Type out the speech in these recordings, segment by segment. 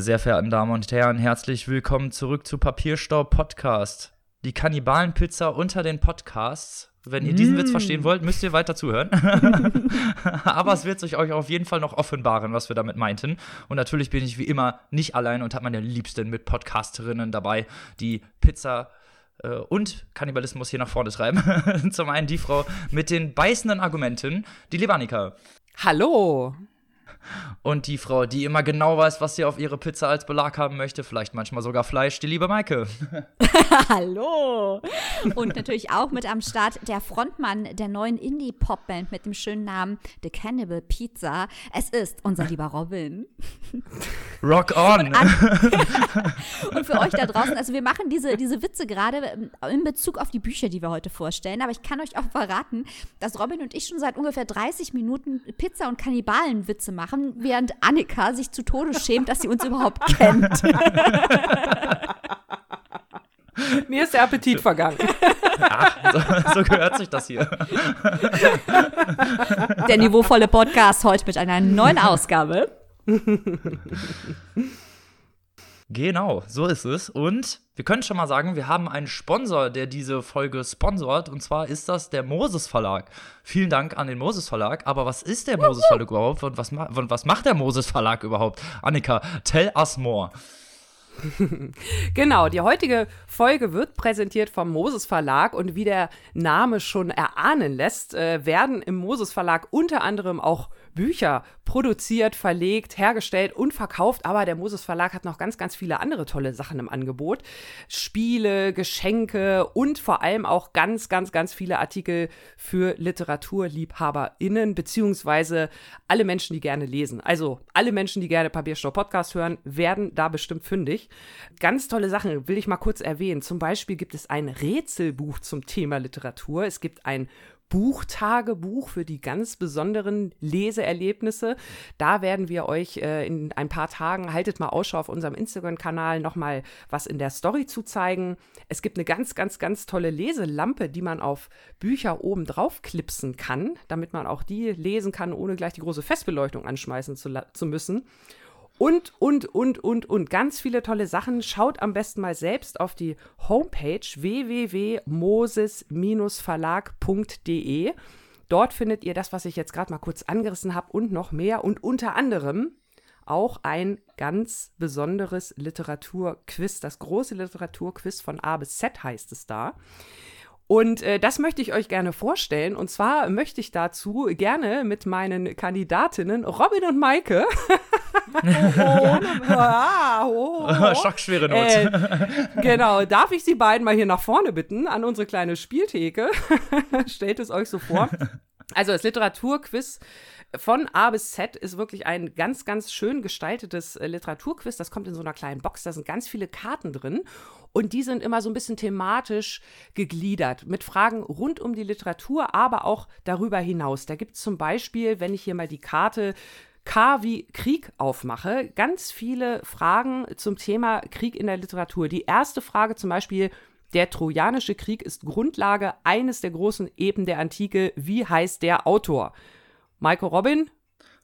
Meine sehr verehrten Damen und Herren, herzlich willkommen zurück zu Papierstaub Podcast. Die Kannibalenpizza unter den Podcasts. Wenn ihr diesen mm. Witz verstehen wollt, müsst ihr weiter zuhören. Aber es wird sich euch auf jeden Fall noch offenbaren, was wir damit meinten. Und natürlich bin ich wie immer nicht allein und habe meine liebsten Mitpodcasterinnen dabei, die Pizza äh, und Kannibalismus hier nach vorne treiben. Zum einen die Frau mit den beißenden Argumenten, die Levanika. Hallo. Und die Frau, die immer genau weiß, was sie auf ihre Pizza als Belag haben möchte, vielleicht manchmal sogar Fleisch, die liebe Maike. Hallo! Und natürlich auch mit am Start der Frontmann der neuen Indie-Pop-Band mit dem schönen Namen The Cannibal Pizza. Es ist unser lieber Robin. Rock on! Und für euch da draußen, also wir machen diese, diese Witze gerade in Bezug auf die Bücher, die wir heute vorstellen, aber ich kann euch auch verraten, dass Robin und ich schon seit ungefähr 30 Minuten Pizza- und Kannibalen-Witze machen machen, während Annika sich zu Tode schämt, dass sie uns überhaupt kennt. Mir ist der Appetit vergangen. Ach, so, so, gehört sich das hier. Der niveauvolle Podcast heute mit einer neuen Ausgabe. Genau, so ist es. Und wir können schon mal sagen, wir haben einen Sponsor, der diese Folge sponsort. Und zwar ist das der Moses Verlag. Vielen Dank an den Moses Verlag. Aber was ist der Moses Verlag überhaupt? Und was, und was macht der Moses Verlag überhaupt? Annika, tell us more. genau, die heutige Folge wird präsentiert vom Moses Verlag und wie der Name schon erahnen lässt, äh, werden im Moses Verlag unter anderem auch Bücher produziert, verlegt, hergestellt und verkauft. Aber der Moses Verlag hat noch ganz, ganz viele andere tolle Sachen im Angebot. Spiele, Geschenke und vor allem auch ganz, ganz, ganz viele Artikel für LiteraturliebhaberInnen, beziehungsweise alle Menschen, die gerne lesen. Also alle Menschen, die gerne Papierstau Podcast hören, werden da bestimmt fündig. Ganz tolle Sachen will ich mal kurz erwähnen. Zum Beispiel gibt es ein Rätselbuch zum Thema Literatur. Es gibt ein Buchtagebuch für die ganz besonderen Leseerlebnisse. Da werden wir euch äh, in ein paar Tagen, haltet mal Ausschau auf unserem Instagram-Kanal, nochmal was in der Story zu zeigen. Es gibt eine ganz, ganz, ganz tolle Leselampe, die man auf Bücher oben drauf klipsen kann, damit man auch die lesen kann, ohne gleich die große Festbeleuchtung anschmeißen zu, zu müssen. Und, und, und, und, und ganz viele tolle Sachen. Schaut am besten mal selbst auf die Homepage www.moses-verlag.de. Dort findet ihr das, was ich jetzt gerade mal kurz angerissen habe und noch mehr und unter anderem auch ein ganz besonderes Literaturquiz. Das große Literaturquiz von A bis Z heißt es da. Und äh, das möchte ich euch gerne vorstellen. Und zwar möchte ich dazu gerne mit meinen Kandidatinnen Robin und Maike. Schockschwere Not. Äh, genau, darf ich Sie beiden mal hier nach vorne bitten an unsere kleine Spieltheke? Stellt es euch so vor. Also das Literaturquiz von A bis Z ist wirklich ein ganz, ganz schön gestaltetes äh, Literaturquiz. Das kommt in so einer kleinen Box, da sind ganz viele Karten drin. Und die sind immer so ein bisschen thematisch gegliedert mit Fragen rund um die Literatur, aber auch darüber hinaus. Da gibt es zum Beispiel, wenn ich hier mal die Karte K wie Krieg aufmache, ganz viele Fragen zum Thema Krieg in der Literatur. Die erste Frage zum Beispiel, der Trojanische Krieg ist Grundlage eines der großen Eben der Antike. Wie heißt der Autor? Michael Robin?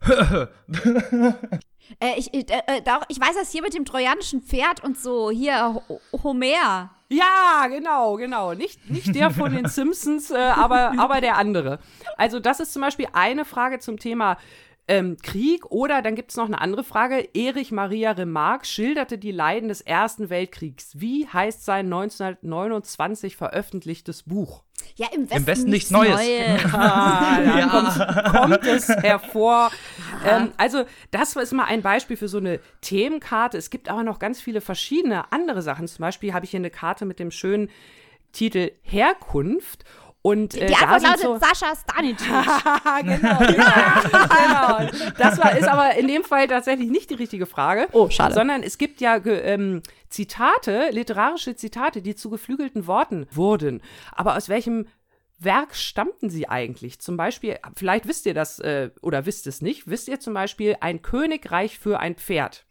Äh, ich, äh, äh, doch, ich weiß das hier mit dem trojanischen Pferd und so. Hier, Homer. Ja, genau, genau. Nicht, nicht der von den Simpsons, äh, aber, aber der andere. Also, das ist zum Beispiel eine Frage zum Thema ähm, Krieg. Oder dann gibt es noch eine andere Frage. Erich Maria Remarque schilderte die Leiden des Ersten Weltkriegs. Wie heißt sein 1929 veröffentlichtes Buch? Ja, im Westen, Im Westen nichts, Neues. Neues. ah, ja, kommt, kommt, es hervor. Ähm, also, das ist mal ein Beispiel für so eine Themenkarte. Es gibt aber noch ganz viele verschiedene andere Sachen. Zum Beispiel habe ich hier eine Karte mit dem schönen Titel Herkunft. Und, äh, die Antwort lautet so Sascha Stanicic. genau. ja, genau. Das war, ist aber in dem Fall tatsächlich nicht die richtige Frage. Oh, schade. Sondern es gibt ja ähm, Zitate, literarische Zitate, die zu geflügelten Worten wurden. Aber aus welchem Werk stammten sie eigentlich? Zum Beispiel, vielleicht wisst ihr das äh, oder wisst es nicht, wisst ihr zum Beispiel ein Königreich für ein Pferd?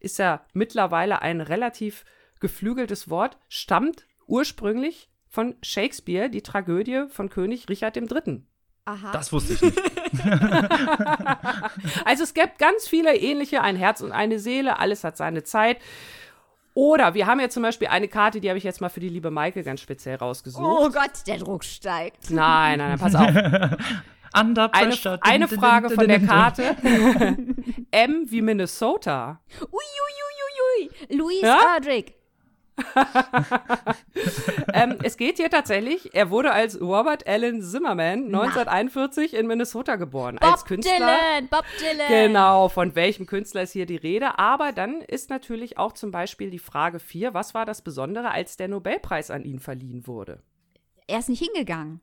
Ist ja mittlerweile ein relativ geflügeltes Wort, stammt ursprünglich von Shakespeare die Tragödie von König Richard III. Aha. Das wusste ich nicht. Also es gibt ganz viele ähnliche, ein Herz und eine Seele, alles hat seine Zeit. Oder wir haben ja zum Beispiel eine Karte, die habe ich jetzt mal für die liebe Maike ganz speziell rausgesucht. Oh Gott, der Druck steigt. Nein, nein, nein, pass auf. Under Eine, pressure. eine din, Frage von der. Karte. M wie Minnesota. Uiuiuiui. Louis Ja? Erdrich. ähm, es geht hier tatsächlich, er wurde als Robert Allen Zimmerman 1941 in Minnesota geboren. als Bob Künstler. Dylan. Bob Dylan. Genau, von welchem Künstler ist hier die Rede? Aber dann ist natürlich auch zum Beispiel die Frage 4, was war das Besondere, als der Nobelpreis an ihn verliehen wurde? Er ist nicht hingegangen.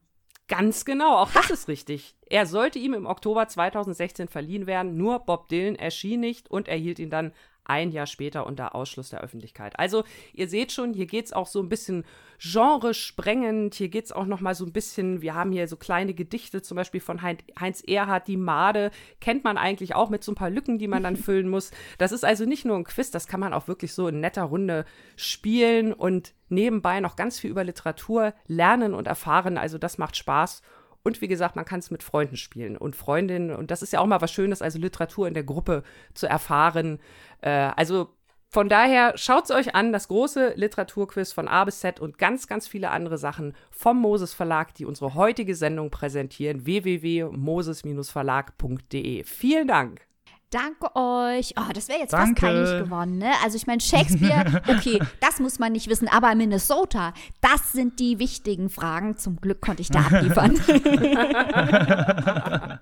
Ganz genau, auch das ist richtig. Er sollte ihm im Oktober 2016 verliehen werden, nur Bob Dylan erschien nicht und erhielt ihn dann ein Jahr später unter Ausschluss der Öffentlichkeit. Also ihr seht schon, hier geht's auch so ein bisschen genresprengend, hier geht's auch noch mal so ein bisschen, wir haben hier so kleine Gedichte, zum Beispiel von Hein- Heinz Erhardt, die Made, kennt man eigentlich auch mit so ein paar Lücken, die man dann füllen muss. Das ist also nicht nur ein Quiz, das kann man auch wirklich so in netter Runde spielen und nebenbei noch ganz viel über Literatur lernen und erfahren. Also das macht Spaß. Und wie gesagt, man kann es mit Freunden spielen und Freundinnen. Und das ist ja auch mal was Schönes, also Literatur in der Gruppe zu erfahren. Äh, also von daher schaut es euch an, das große Literaturquiz von A bis Z und ganz, ganz viele andere Sachen vom Moses Verlag, die unsere heutige Sendung präsentieren. www.moses-verlag.de. Vielen Dank. Danke euch. Oh, das wäre jetzt Danke. fast peinlich geworden, ne? Also ich meine, Shakespeare, okay, das muss man nicht wissen, aber Minnesota, das sind die wichtigen Fragen. Zum Glück konnte ich da abliefern.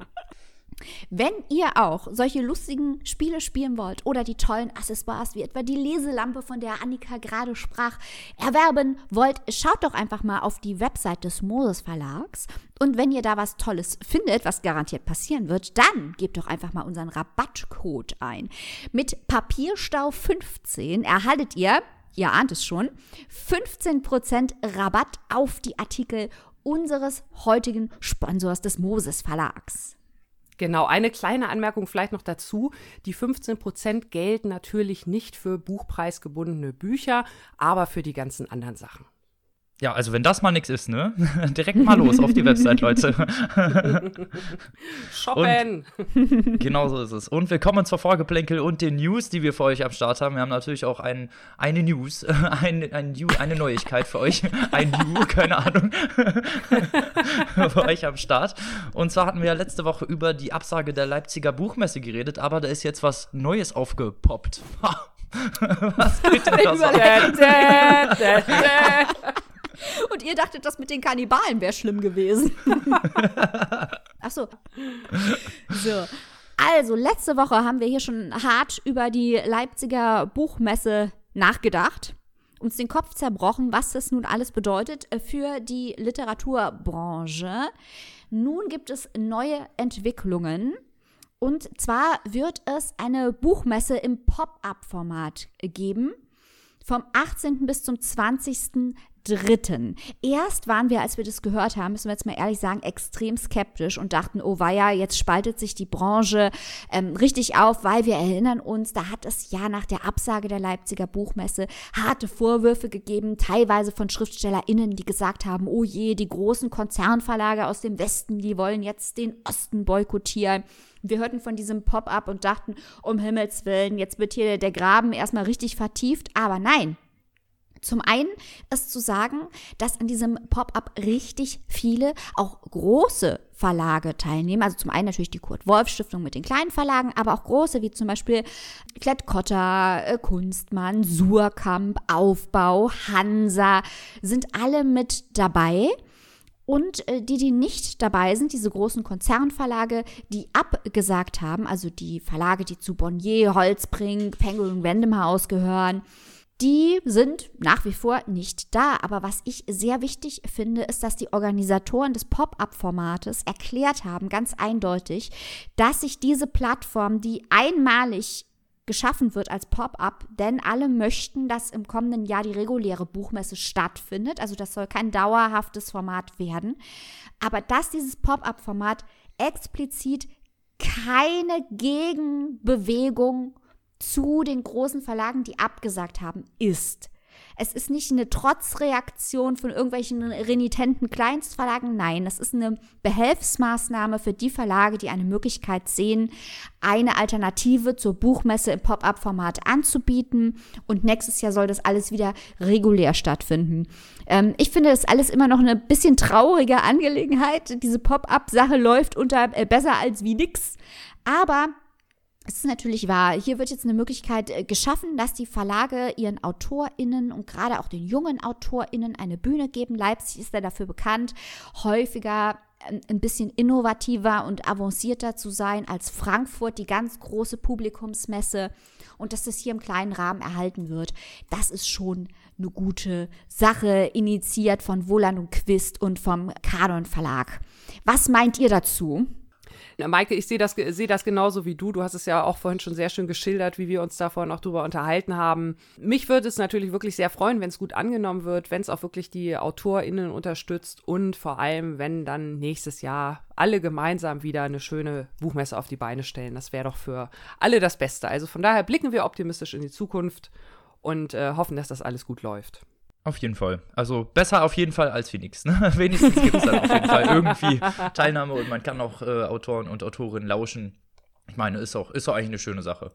Wenn ihr auch solche lustigen Spiele spielen wollt oder die tollen Accessoires wie etwa die Leselampe, von der Annika gerade sprach, erwerben wollt, schaut doch einfach mal auf die Website des Moses Verlags. Und wenn ihr da was Tolles findet, was garantiert passieren wird, dann gebt doch einfach mal unseren Rabattcode ein. Mit Papierstau 15 erhaltet ihr, ihr ahnt es schon, 15% Rabatt auf die Artikel unseres heutigen Sponsors des Moses Verlags. Genau, eine kleine Anmerkung vielleicht noch dazu. Die 15% gelten natürlich nicht für buchpreisgebundene Bücher, aber für die ganzen anderen Sachen. Ja, also wenn das mal nichts ist, ne? Direkt mal los auf die Website, Leute. Shoppen! genau so ist es. Und wir kommen zur Vorgeplänkel und den News, die wir für euch am Start haben. Wir haben natürlich auch ein, eine News, ein, ein, New- eine Neuigkeit für euch. Ein New, keine Ahnung. für euch am Start. Und zwar hatten wir ja letzte Woche über die Absage der Leipziger Buchmesse geredet, aber da ist jetzt was Neues aufgepoppt. was geht denn da so? Und ihr dachtet, das mit den Kannibalen wäre schlimm gewesen. Ach so. So. Also, letzte Woche haben wir hier schon hart über die Leipziger Buchmesse nachgedacht, uns den Kopf zerbrochen, was das nun alles bedeutet für die Literaturbranche. Nun gibt es neue Entwicklungen. Und zwar wird es eine Buchmesse im Pop-up-Format geben vom 18. bis zum 20. Dritten. Erst waren wir, als wir das gehört haben, müssen wir jetzt mal ehrlich sagen, extrem skeptisch und dachten, oh weia, jetzt spaltet sich die Branche ähm, richtig auf, weil wir erinnern uns, da hat es ja nach der Absage der Leipziger Buchmesse harte Vorwürfe gegeben, teilweise von SchriftstellerInnen, die gesagt haben, oh je, die großen Konzernverlage aus dem Westen, die wollen jetzt den Osten boykottieren. Wir hörten von diesem Pop-up und dachten, um Himmels Willen, jetzt wird hier der Graben erstmal richtig vertieft, aber nein. Zum einen ist zu sagen, dass an diesem Pop-up richtig viele, auch große Verlage teilnehmen. Also zum einen natürlich die Kurt-Wolf-Stiftung mit den kleinen Verlagen, aber auch große, wie zum Beispiel Klett-Cotta, äh, Kunstmann, Surkamp, Aufbau, Hansa, sind alle mit dabei. Und äh, die, die nicht dabei sind, diese großen Konzernverlage, die abgesagt haben, also die Verlage, die zu Bonnier, Holzbrink, Penguin Random House gehören, die sind nach wie vor nicht da. Aber was ich sehr wichtig finde, ist, dass die Organisatoren des Pop-up-Formates erklärt haben, ganz eindeutig, dass sich diese Plattform, die einmalig geschaffen wird als Pop-up, denn alle möchten, dass im kommenden Jahr die reguläre Buchmesse stattfindet. Also das soll kein dauerhaftes Format werden. Aber dass dieses Pop-up-Format explizit keine Gegenbewegung zu den großen Verlagen, die abgesagt haben, ist. Es ist nicht eine Trotzreaktion von irgendwelchen renitenten Kleinstverlagen. Nein, es ist eine Behelfsmaßnahme für die Verlage, die eine Möglichkeit sehen, eine Alternative zur Buchmesse im Pop-up-Format anzubieten. Und nächstes Jahr soll das alles wieder regulär stattfinden. Ähm, ich finde das alles immer noch eine bisschen traurige Angelegenheit. Diese Pop-up-Sache läuft unter äh, besser als wie nix. Aber es ist natürlich wahr, hier wird jetzt eine Möglichkeit äh, geschaffen, dass die Verlage ihren AutorInnen und gerade auch den jungen AutorInnen eine Bühne geben. Leipzig ist ja dafür bekannt, häufiger ähm, ein bisschen innovativer und avancierter zu sein als Frankfurt, die ganz große Publikumsmesse. Und dass das hier im kleinen Rahmen erhalten wird, das ist schon eine gute Sache, initiiert von Wohland und Quist und vom Kanon Verlag. Was meint ihr dazu? Maike, ich sehe das, sehe das genauso wie du. Du hast es ja auch vorhin schon sehr schön geschildert, wie wir uns da vorhin auch drüber unterhalten haben. Mich würde es natürlich wirklich sehr freuen, wenn es gut angenommen wird, wenn es auch wirklich die AutorInnen unterstützt und vor allem, wenn dann nächstes Jahr alle gemeinsam wieder eine schöne Buchmesse auf die Beine stellen. Das wäre doch für alle das Beste. Also von daher blicken wir optimistisch in die Zukunft und äh, hoffen, dass das alles gut läuft. Auf jeden Fall. Also besser auf jeden Fall als nichts. Ne? Wenigstens gibt es dann auf jeden Fall irgendwie Teilnahme und man kann auch äh, Autoren und Autorinnen lauschen. Ich meine, ist auch, ist auch eigentlich eine schöne Sache.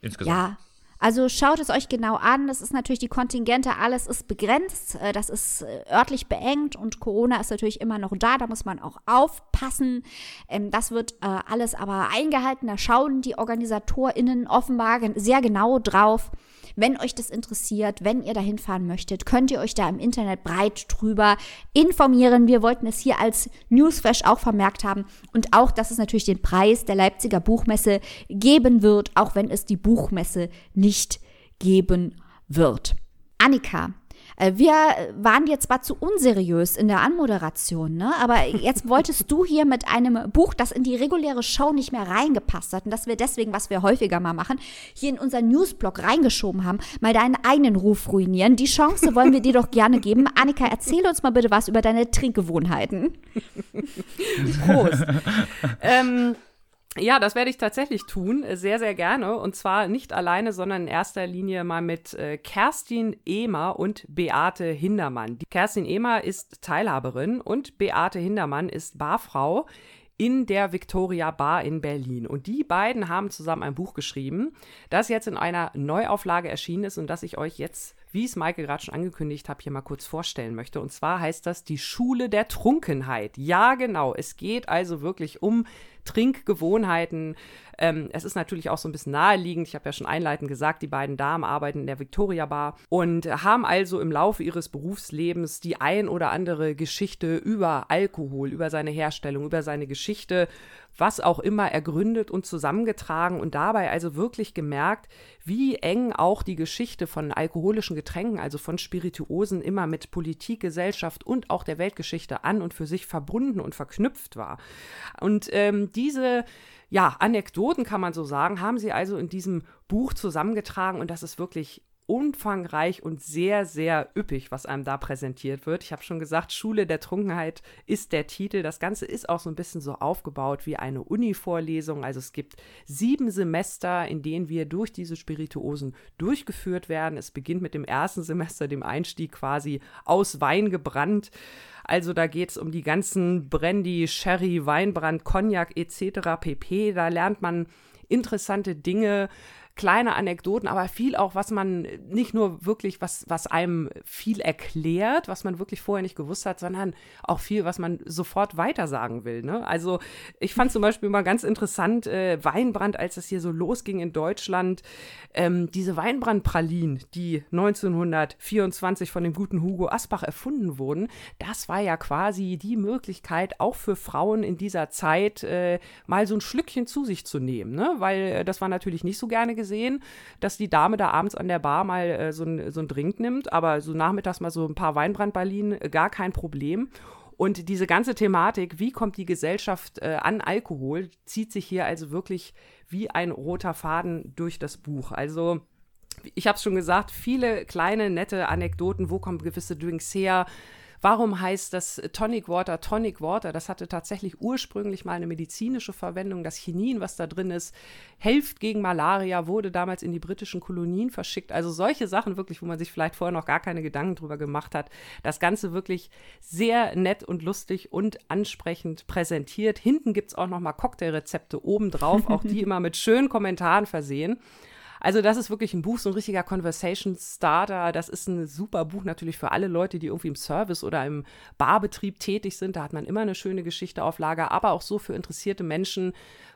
Insgesamt. Ja. Also schaut es euch genau an. Das ist natürlich die Kontingente, alles ist begrenzt. Äh, das ist äh, örtlich beengt und Corona ist natürlich immer noch da. Da muss man auch aufpassen. Ähm, das wird äh, alles aber eingehalten. Da schauen die OrganisatorInnen offenbar sehr genau drauf. Wenn euch das interessiert, wenn ihr dahin fahren möchtet, könnt ihr euch da im Internet breit drüber informieren. Wir wollten es hier als Newsflash auch vermerkt haben und auch, dass es natürlich den Preis der Leipziger Buchmesse geben wird, auch wenn es die Buchmesse nicht geben wird. Annika, äh, wir waren jetzt zwar zu unseriös in der Anmoderation, ne? aber jetzt wolltest du hier mit einem Buch, das in die reguläre Show nicht mehr reingepasst hat und das wir deswegen, was wir häufiger mal machen, hier in unseren Newsblog reingeschoben haben, mal deinen eigenen Ruf ruinieren. Die Chance wollen wir dir doch gerne geben. Annika, erzähl uns mal bitte was über deine Trinkgewohnheiten. Prost. ähm, ja, das werde ich tatsächlich tun, äh, sehr, sehr gerne. Und zwar nicht alleine, sondern in erster Linie mal mit äh, Kerstin Ehmer und Beate Hindermann. Die Kerstin Ehmer ist Teilhaberin und Beate Hindermann ist Barfrau in der Victoria Bar in Berlin. Und die beiden haben zusammen ein Buch geschrieben, das jetzt in einer Neuauflage erschienen ist und das ich euch jetzt, wie es Maike gerade schon angekündigt habe, hier mal kurz vorstellen möchte. Und zwar heißt das Die Schule der Trunkenheit. Ja, genau. Es geht also wirklich um Trinkgewohnheiten. Ähm, es ist natürlich auch so ein bisschen naheliegend. Ich habe ja schon einleitend gesagt, die beiden Damen arbeiten in der Victoria Bar und haben also im Laufe ihres Berufslebens die ein oder andere Geschichte über Alkohol, über seine Herstellung, über seine Geschichte, was auch immer ergründet und zusammengetragen und dabei also wirklich gemerkt, wie eng auch die Geschichte von alkoholischen Getränken, also von Spirituosen, immer mit Politik, Gesellschaft und auch der Weltgeschichte an und für sich verbunden und verknüpft war. Und ähm, diese ja, Anekdoten kann man so sagen, haben sie also in diesem Buch zusammengetragen und das ist wirklich umfangreich und sehr, sehr üppig, was einem da präsentiert wird. Ich habe schon gesagt, Schule der Trunkenheit ist der Titel. Das Ganze ist auch so ein bisschen so aufgebaut wie eine Uni-Vorlesung. Also es gibt sieben Semester, in denen wir durch diese Spirituosen durchgeführt werden. Es beginnt mit dem ersten Semester, dem Einstieg quasi aus Wein gebrannt. Also da geht es um die ganzen Brandy, Sherry, Weinbrand, Cognac etc. pp. Da lernt man interessante Dinge kleine Anekdoten, aber viel auch, was man nicht nur wirklich, was, was einem viel erklärt, was man wirklich vorher nicht gewusst hat, sondern auch viel, was man sofort weitersagen will. Ne? Also ich fand zum Beispiel mal ganz interessant, äh, Weinbrand, als es hier so losging in Deutschland, ähm, diese Weinbrandpralinen, die 1924 von dem guten Hugo Asbach erfunden wurden, das war ja quasi die Möglichkeit, auch für Frauen in dieser Zeit äh, mal so ein Schlückchen zu sich zu nehmen, ne? weil äh, das war natürlich nicht so gerne gesehen gesehen, dass die Dame da abends an der Bar mal äh, so, ein, so Drink nimmt, aber so nachmittags mal so ein paar Weinbrandberlin, äh, gar kein Problem. Und diese ganze Thematik, wie kommt die Gesellschaft äh, an Alkohol, zieht sich hier also wirklich wie ein roter Faden durch das Buch. Also ich habe es schon gesagt, viele kleine, nette Anekdoten, wo kommen gewisse Drinks her, Warum heißt das Tonic Water Tonic Water? Das hatte tatsächlich ursprünglich mal eine medizinische Verwendung. Das Chinin, was da drin ist, hilft gegen Malaria, wurde damals in die britischen Kolonien verschickt. Also solche Sachen wirklich, wo man sich vielleicht vorher noch gar keine Gedanken drüber gemacht hat. Das Ganze wirklich sehr nett und lustig und ansprechend präsentiert. Hinten gibt es auch noch mal Cocktailrezepte obendrauf, auch die immer mit schönen Kommentaren versehen. Also das ist wirklich ein Buch, so ein richtiger Conversation Starter. Das ist ein super Buch natürlich für alle Leute, die irgendwie im Service oder im Barbetrieb tätig sind. Da hat man immer eine schöne Geschichte auf Lager, aber auch so für interessierte Menschen,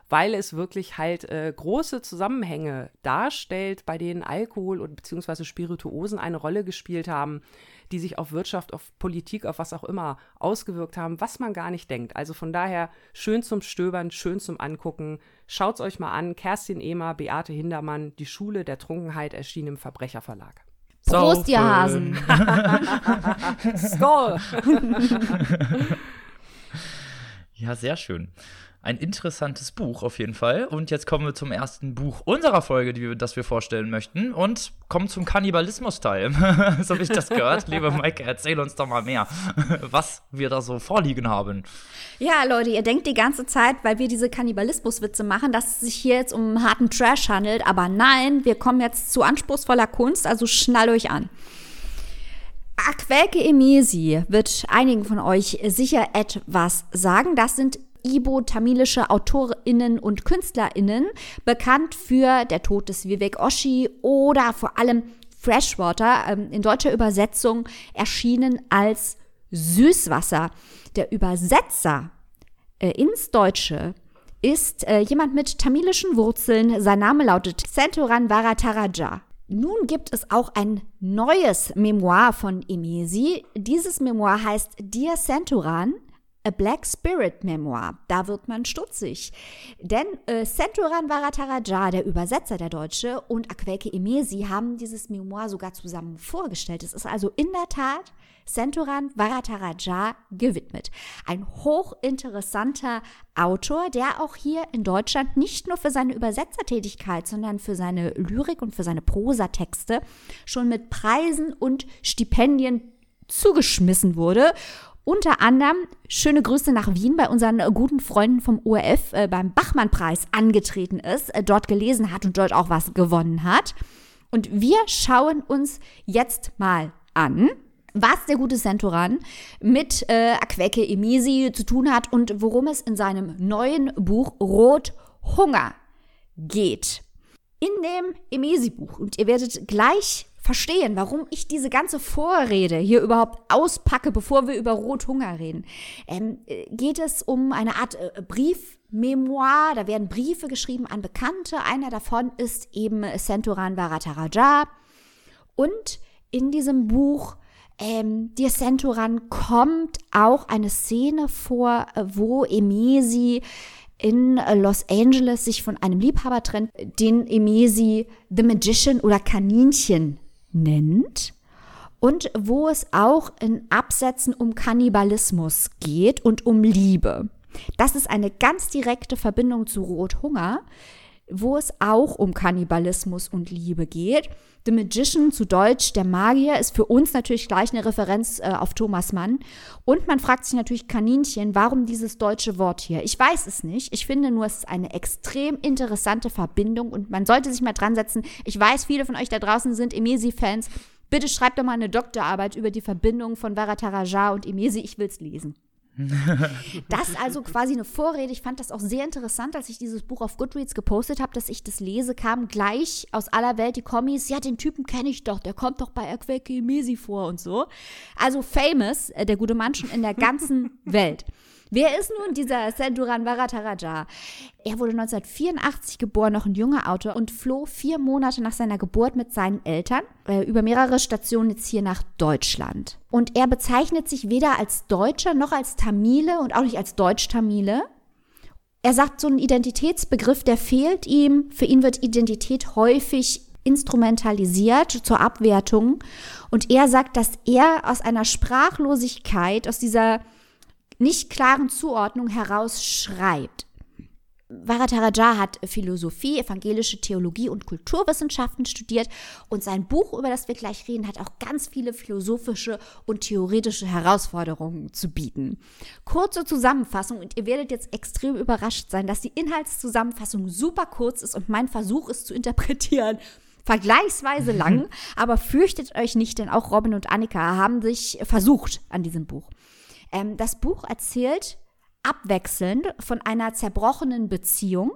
weil es wirklich halt äh, große Zusammenhänge darstellt, bei denen Alkohol und beziehungsweise Spirituosen eine Rolle gespielt haben, die sich auf Wirtschaft, auf Politik, auf was auch immer ausgewirkt haben, was man gar nicht denkt. Also von daher schön zum Stöbern, schön zum Angucken. Schaut's euch mal an. Kerstin Ehmer, Beate Hindermann, Die Schule der Trunkenheit erschien im Verbrecherverlag. Prost, ihr Hasen. Skoll. ja, sehr schön ein interessantes Buch auf jeden Fall. Und jetzt kommen wir zum ersten Buch unserer Folge, die wir, das wir vorstellen möchten. Und kommen zum Kannibalismus-Teil. so habe ich das gehört. Liebe Maike, erzähl uns doch mal mehr, was wir da so vorliegen haben. Ja, Leute, ihr denkt die ganze Zeit, weil wir diese Kannibalismus-Witze machen, dass es sich hier jetzt um harten Trash handelt. Aber nein, wir kommen jetzt zu anspruchsvoller Kunst, also schnall euch an. Aquelke Emesi wird einigen von euch sicher etwas sagen. Das sind Ibo-tamilische AutorInnen und KünstlerInnen, bekannt für Der Tod des Vivek Oshi oder vor allem Freshwater, ähm, in deutscher Übersetzung erschienen als Süßwasser. Der Übersetzer äh, ins Deutsche ist äh, jemand mit tamilischen Wurzeln. Sein Name lautet Santoran Varataraja. Nun gibt es auch ein neues Memoir von Emesi. Dieses Memoir heißt Dear Santoran. A Black Spirit Memoir. Da wird man stutzig. Denn äh, Senturan Varataraja, der Übersetzer der Deutsche, und Akweke Emesi haben dieses Memoir sogar zusammen vorgestellt. Es ist also in der Tat Senturan Varataraja gewidmet. Ein hochinteressanter Autor, der auch hier in Deutschland nicht nur für seine Übersetzertätigkeit, sondern für seine Lyrik und für seine Prosatexte schon mit Preisen und Stipendien zugeschmissen wurde unter anderem schöne Grüße nach Wien bei unseren guten Freunden vom ORF äh, beim Bachmann-Preis angetreten ist, äh, dort gelesen hat und dort auch was gewonnen hat. Und wir schauen uns jetzt mal an, was der gute Centoran mit äh, Aqueke Emisi zu tun hat und worum es in seinem neuen Buch Rot Hunger geht. In dem Emesi-Buch, und ihr werdet gleich verstehen, warum ich diese ganze Vorrede hier überhaupt auspacke, bevor wir über Rothunger reden, ähm, äh, geht es um eine Art äh, Briefmemoir. Da werden Briefe geschrieben an Bekannte. Einer davon ist eben Senturan Varataraja. Und in diesem Buch ähm, dir Senturan kommt auch eine Szene vor, äh, wo Emesi in Los Angeles sich von einem Liebhaber trennt, den Emesi The Magician oder Kaninchen nennt und wo es auch in Absätzen um Kannibalismus geht und um Liebe. Das ist eine ganz direkte Verbindung zu Rothunger, wo es auch um Kannibalismus und Liebe geht. The Magician, zu Deutsch der Magier, ist für uns natürlich gleich eine Referenz äh, auf Thomas Mann. Und man fragt sich natürlich Kaninchen, warum dieses deutsche Wort hier? Ich weiß es nicht. Ich finde nur, es ist eine extrem interessante Verbindung und man sollte sich mal dran setzen. Ich weiß, viele von euch da draußen sind Emesi-Fans. Bitte schreibt doch mal eine Doktorarbeit über die Verbindung von Varataraja und Emesi. Ich will es lesen. Das ist also quasi eine Vorrede. Ich fand das auch sehr interessant, als ich dieses Buch auf Goodreads gepostet habe, dass ich das lese, kam gleich aus aller Welt die Kommis. Ja, den Typen kenne ich doch, der kommt doch bei Akweke Mesi vor und so. Also famous, äh, der gute Mann schon in der ganzen Welt. Wer ist nun dieser Senduran Varataraja? Er wurde 1984 geboren, noch ein junger Autor und floh vier Monate nach seiner Geburt mit seinen Eltern äh, über mehrere Stationen jetzt hier nach Deutschland. Und er bezeichnet sich weder als Deutscher noch als Tamile und auch nicht als Deutsch-Tamile. Er sagt, so ein Identitätsbegriff, der fehlt ihm. Für ihn wird Identität häufig instrumentalisiert zur Abwertung. Und er sagt, dass er aus einer Sprachlosigkeit, aus dieser nicht klaren Zuordnung heraus schreibt. Varadaraja hat Philosophie, evangelische Theologie und Kulturwissenschaften studiert und sein Buch, über das wir gleich reden, hat auch ganz viele philosophische und theoretische Herausforderungen zu bieten. Kurze Zusammenfassung und ihr werdet jetzt extrem überrascht sein, dass die Inhaltszusammenfassung super kurz ist und mein Versuch ist zu interpretieren vergleichsweise lang, aber fürchtet euch nicht, denn auch Robin und Annika haben sich versucht an diesem Buch. Ähm, das Buch erzählt abwechselnd von einer zerbrochenen Beziehung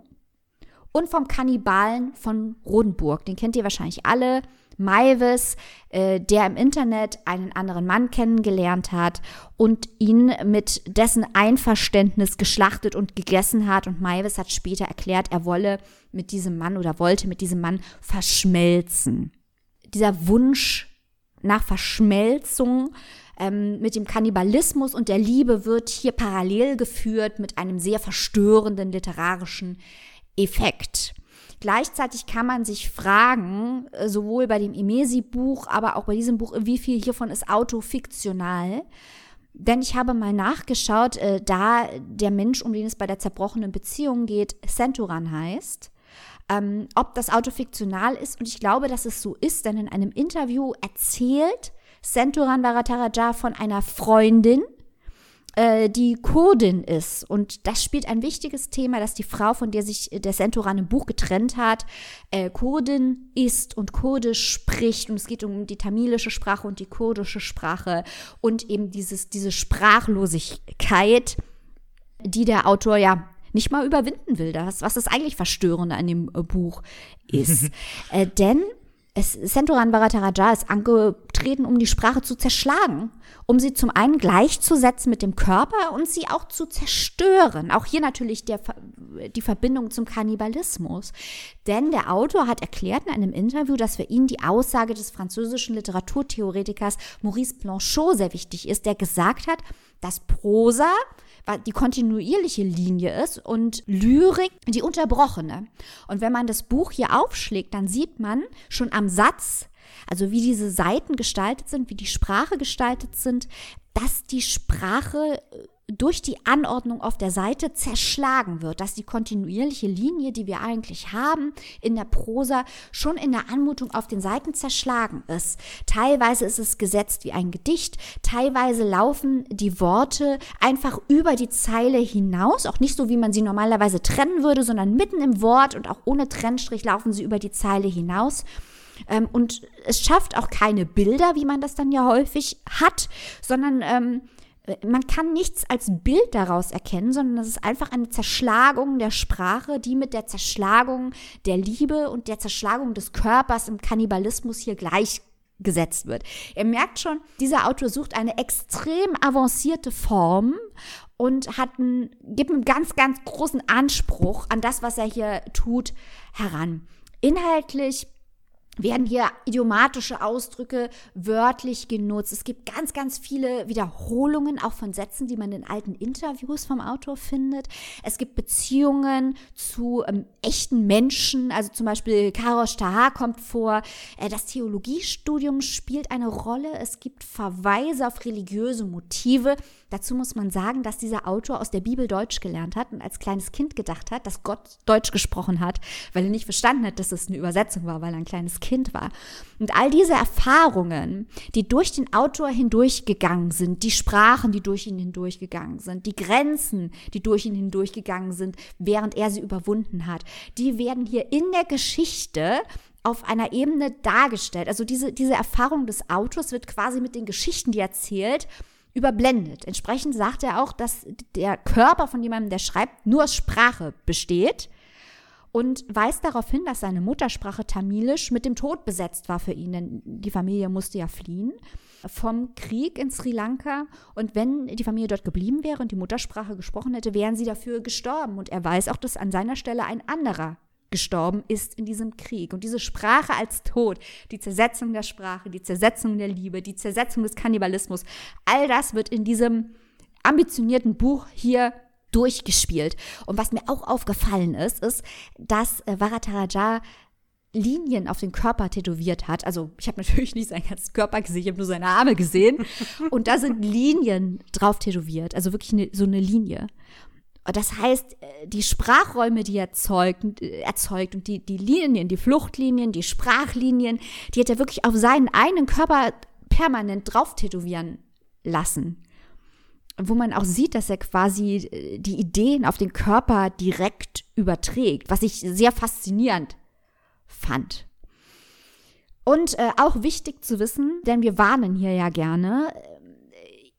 und vom Kannibalen von Rodenburg. Den kennt ihr wahrscheinlich alle. Maivis, äh, der im Internet einen anderen Mann kennengelernt hat und ihn mit dessen Einverständnis geschlachtet und gegessen hat. Und Maivis hat später erklärt, er wolle mit diesem Mann oder wollte mit diesem Mann verschmelzen. Dieser Wunsch nach Verschmelzung ähm, mit dem Kannibalismus und der Liebe wird hier parallel geführt mit einem sehr verstörenden literarischen Effekt. Gleichzeitig kann man sich fragen, äh, sowohl bei dem Imesi-Buch, aber auch bei diesem Buch, wie viel hiervon ist autofiktional. Denn ich habe mal nachgeschaut, äh, da der Mensch, um den es bei der zerbrochenen Beziehung geht, Centuran heißt, ähm, ob das autofiktional ist. Und ich glaube, dass es so ist, denn in einem Interview erzählt Senturan Varataraja von einer Freundin, äh, die Kurdin ist. Und das spielt ein wichtiges Thema, dass die Frau, von der sich der Senturan im Buch getrennt hat, äh, Kurdin ist und Kurdisch spricht. Und es geht um die tamilische Sprache und die kurdische Sprache und eben dieses, diese Sprachlosigkeit, die der Autor ja nicht mal überwinden will. Das, was das eigentlich Verstörende an dem äh, Buch ist. äh, denn es, Senturan Bharataraja ist angetreten, um die Sprache zu zerschlagen, um sie zum einen gleichzusetzen mit dem Körper und sie auch zu zerstören. Auch hier natürlich der, die Verbindung zum Kannibalismus. Denn der Autor hat erklärt in einem Interview, dass für ihn die Aussage des französischen Literaturtheoretikers Maurice Blanchot sehr wichtig ist, der gesagt hat, dass Prosa die kontinuierliche Linie ist und Lyrik die unterbrochene. Und wenn man das Buch hier aufschlägt, dann sieht man schon am Satz, also wie diese Seiten gestaltet sind, wie die Sprache gestaltet sind, dass die Sprache äh, durch die Anordnung auf der Seite zerschlagen wird, dass die kontinuierliche Linie, die wir eigentlich haben in der Prosa, schon in der Anmutung auf den Seiten zerschlagen ist. Teilweise ist es gesetzt wie ein Gedicht, teilweise laufen die Worte einfach über die Zeile hinaus, auch nicht so, wie man sie normalerweise trennen würde, sondern mitten im Wort und auch ohne Trennstrich laufen sie über die Zeile hinaus. Ähm, und es schafft auch keine Bilder, wie man das dann ja häufig hat, sondern ähm, man kann nichts als Bild daraus erkennen, sondern es ist einfach eine Zerschlagung der Sprache, die mit der Zerschlagung der Liebe und der Zerschlagung des Körpers im Kannibalismus hier gleichgesetzt wird. Ihr merkt schon, dieser Autor sucht eine extrem avancierte Form und hat einen, gibt einen ganz, ganz großen Anspruch an das, was er hier tut, heran. Inhaltlich werden hier idiomatische Ausdrücke wörtlich genutzt. Es gibt ganz, ganz viele Wiederholungen auch von Sätzen, die man in alten Interviews vom Autor findet. Es gibt Beziehungen zu ähm, echten Menschen, also zum Beispiel Karosh Taha kommt vor. Äh, das Theologiestudium spielt eine Rolle. Es gibt Verweise auf religiöse Motive. Dazu muss man sagen, dass dieser Autor aus der Bibel Deutsch gelernt hat und als kleines Kind gedacht hat, dass Gott Deutsch gesprochen hat, weil er nicht verstanden hat, dass es eine Übersetzung war, weil er ein kleines Kind war. Und all diese Erfahrungen, die durch den Autor hindurchgegangen sind, die Sprachen, die durch ihn hindurchgegangen sind, die Grenzen, die durch ihn hindurchgegangen sind, während er sie überwunden hat, die werden hier in der Geschichte auf einer Ebene dargestellt. Also diese, diese Erfahrung des Autors wird quasi mit den Geschichten, die er erzählt, überblendet. Entsprechend sagt er auch, dass der Körper von jemandem, der schreibt, nur aus Sprache besteht und weist darauf hin, dass seine Muttersprache Tamilisch mit dem Tod besetzt war für ihn, denn die Familie musste ja fliehen vom Krieg in Sri Lanka und wenn die Familie dort geblieben wäre und die Muttersprache gesprochen hätte, wären sie dafür gestorben und er weiß auch, dass an seiner Stelle ein anderer gestorben ist in diesem Krieg. Und diese Sprache als Tod, die Zersetzung der Sprache, die Zersetzung der Liebe, die Zersetzung des Kannibalismus, all das wird in diesem ambitionierten Buch hier durchgespielt. Und was mir auch aufgefallen ist, ist, dass äh, Varataraja Linien auf den Körper tätowiert hat. Also ich habe natürlich nicht seinen ganzen Körper gesehen, ich habe nur seine Arme gesehen. Und da sind Linien drauf tätowiert, also wirklich eine, so eine Linie. Das heißt, äh, die Sprachräume, die er erzeugt, äh, erzeugt und die, die Linien, die Fluchtlinien, die Sprachlinien, die hat er wirklich auf seinen eigenen Körper permanent drauf tätowieren lassen. Wo man auch sieht, dass er quasi äh, die Ideen auf den Körper direkt überträgt, was ich sehr faszinierend fand. Und äh, auch wichtig zu wissen, denn wir warnen hier ja gerne,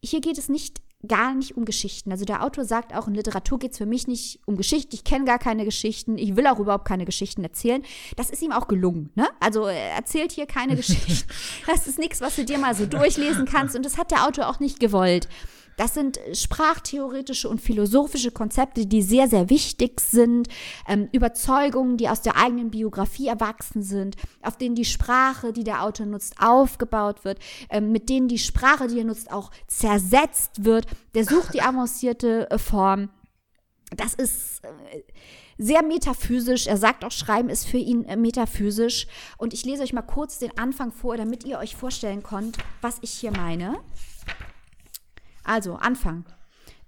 hier geht es nicht gar nicht um Geschichten. Also der Autor sagt auch, in Literatur geht es für mich nicht um Geschichten. Ich kenne gar keine Geschichten. Ich will auch überhaupt keine Geschichten erzählen. Das ist ihm auch gelungen. Ne? Also er erzählt hier keine Geschichten. Das ist nichts, was du dir mal so durchlesen kannst. Und das hat der Autor auch nicht gewollt. Das sind sprachtheoretische und philosophische Konzepte, die sehr, sehr wichtig sind. Ähm, Überzeugungen, die aus der eigenen Biografie erwachsen sind, auf denen die Sprache, die der Autor nutzt, aufgebaut wird, ähm, mit denen die Sprache, die er nutzt, auch zersetzt wird. Der sucht die avancierte äh, Form. Das ist äh, sehr metaphysisch. Er sagt auch, Schreiben ist für ihn äh, metaphysisch. Und ich lese euch mal kurz den Anfang vor, damit ihr euch vorstellen könnt, was ich hier meine. Also, Anfang.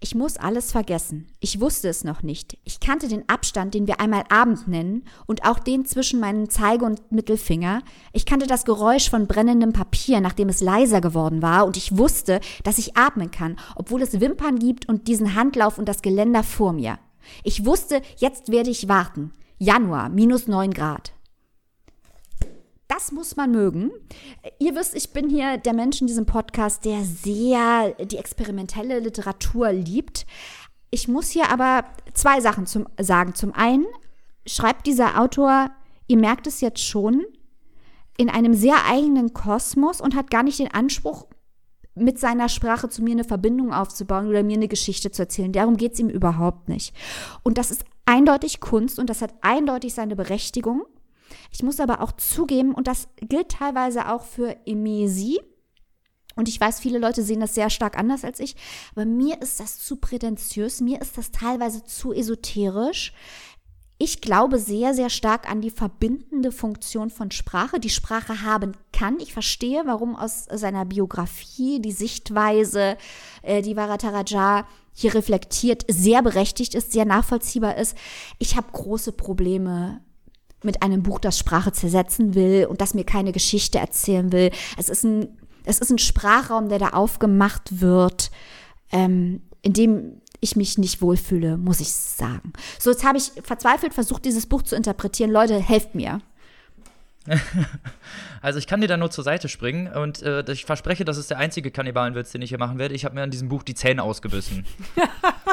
Ich muss alles vergessen. Ich wusste es noch nicht. Ich kannte den Abstand, den wir einmal Abend nennen, und auch den zwischen meinen Zeige- und Mittelfinger. Ich kannte das Geräusch von brennendem Papier, nachdem es leiser geworden war, und ich wusste, dass ich atmen kann, obwohl es Wimpern gibt und diesen Handlauf und das Geländer vor mir. Ich wusste, jetzt werde ich warten. Januar, minus neun Grad das muss man mögen. Ihr wisst, ich bin hier der Mensch in diesem Podcast, der sehr die experimentelle Literatur liebt. Ich muss hier aber zwei Sachen zum, sagen. Zum einen schreibt dieser Autor, ihr merkt es jetzt schon, in einem sehr eigenen Kosmos und hat gar nicht den Anspruch, mit seiner Sprache zu mir eine Verbindung aufzubauen oder mir eine Geschichte zu erzählen. Darum geht es ihm überhaupt nicht. Und das ist eindeutig Kunst und das hat eindeutig seine Berechtigung. Ich muss aber auch zugeben, und das gilt teilweise auch für Emesi, und ich weiß, viele Leute sehen das sehr stark anders als ich, aber mir ist das zu prätentiös, mir ist das teilweise zu esoterisch. Ich glaube sehr, sehr stark an die verbindende Funktion von Sprache, die Sprache haben kann. Ich verstehe, warum aus seiner Biografie die Sichtweise, äh, die Varataraja hier reflektiert, sehr berechtigt ist, sehr nachvollziehbar ist. Ich habe große Probleme mit einem Buch, das Sprache zersetzen will und das mir keine Geschichte erzählen will. Es ist ein, es ist ein Sprachraum, der da aufgemacht wird, ähm, in dem ich mich nicht wohlfühle, muss ich sagen. So, jetzt habe ich verzweifelt versucht, dieses Buch zu interpretieren. Leute, helft mir. Also ich kann dir da nur zur Seite springen und äh, ich verspreche, das ist der einzige Kannibalenwitz, den ich hier machen werde. Ich habe mir an diesem Buch die Zähne ausgebissen.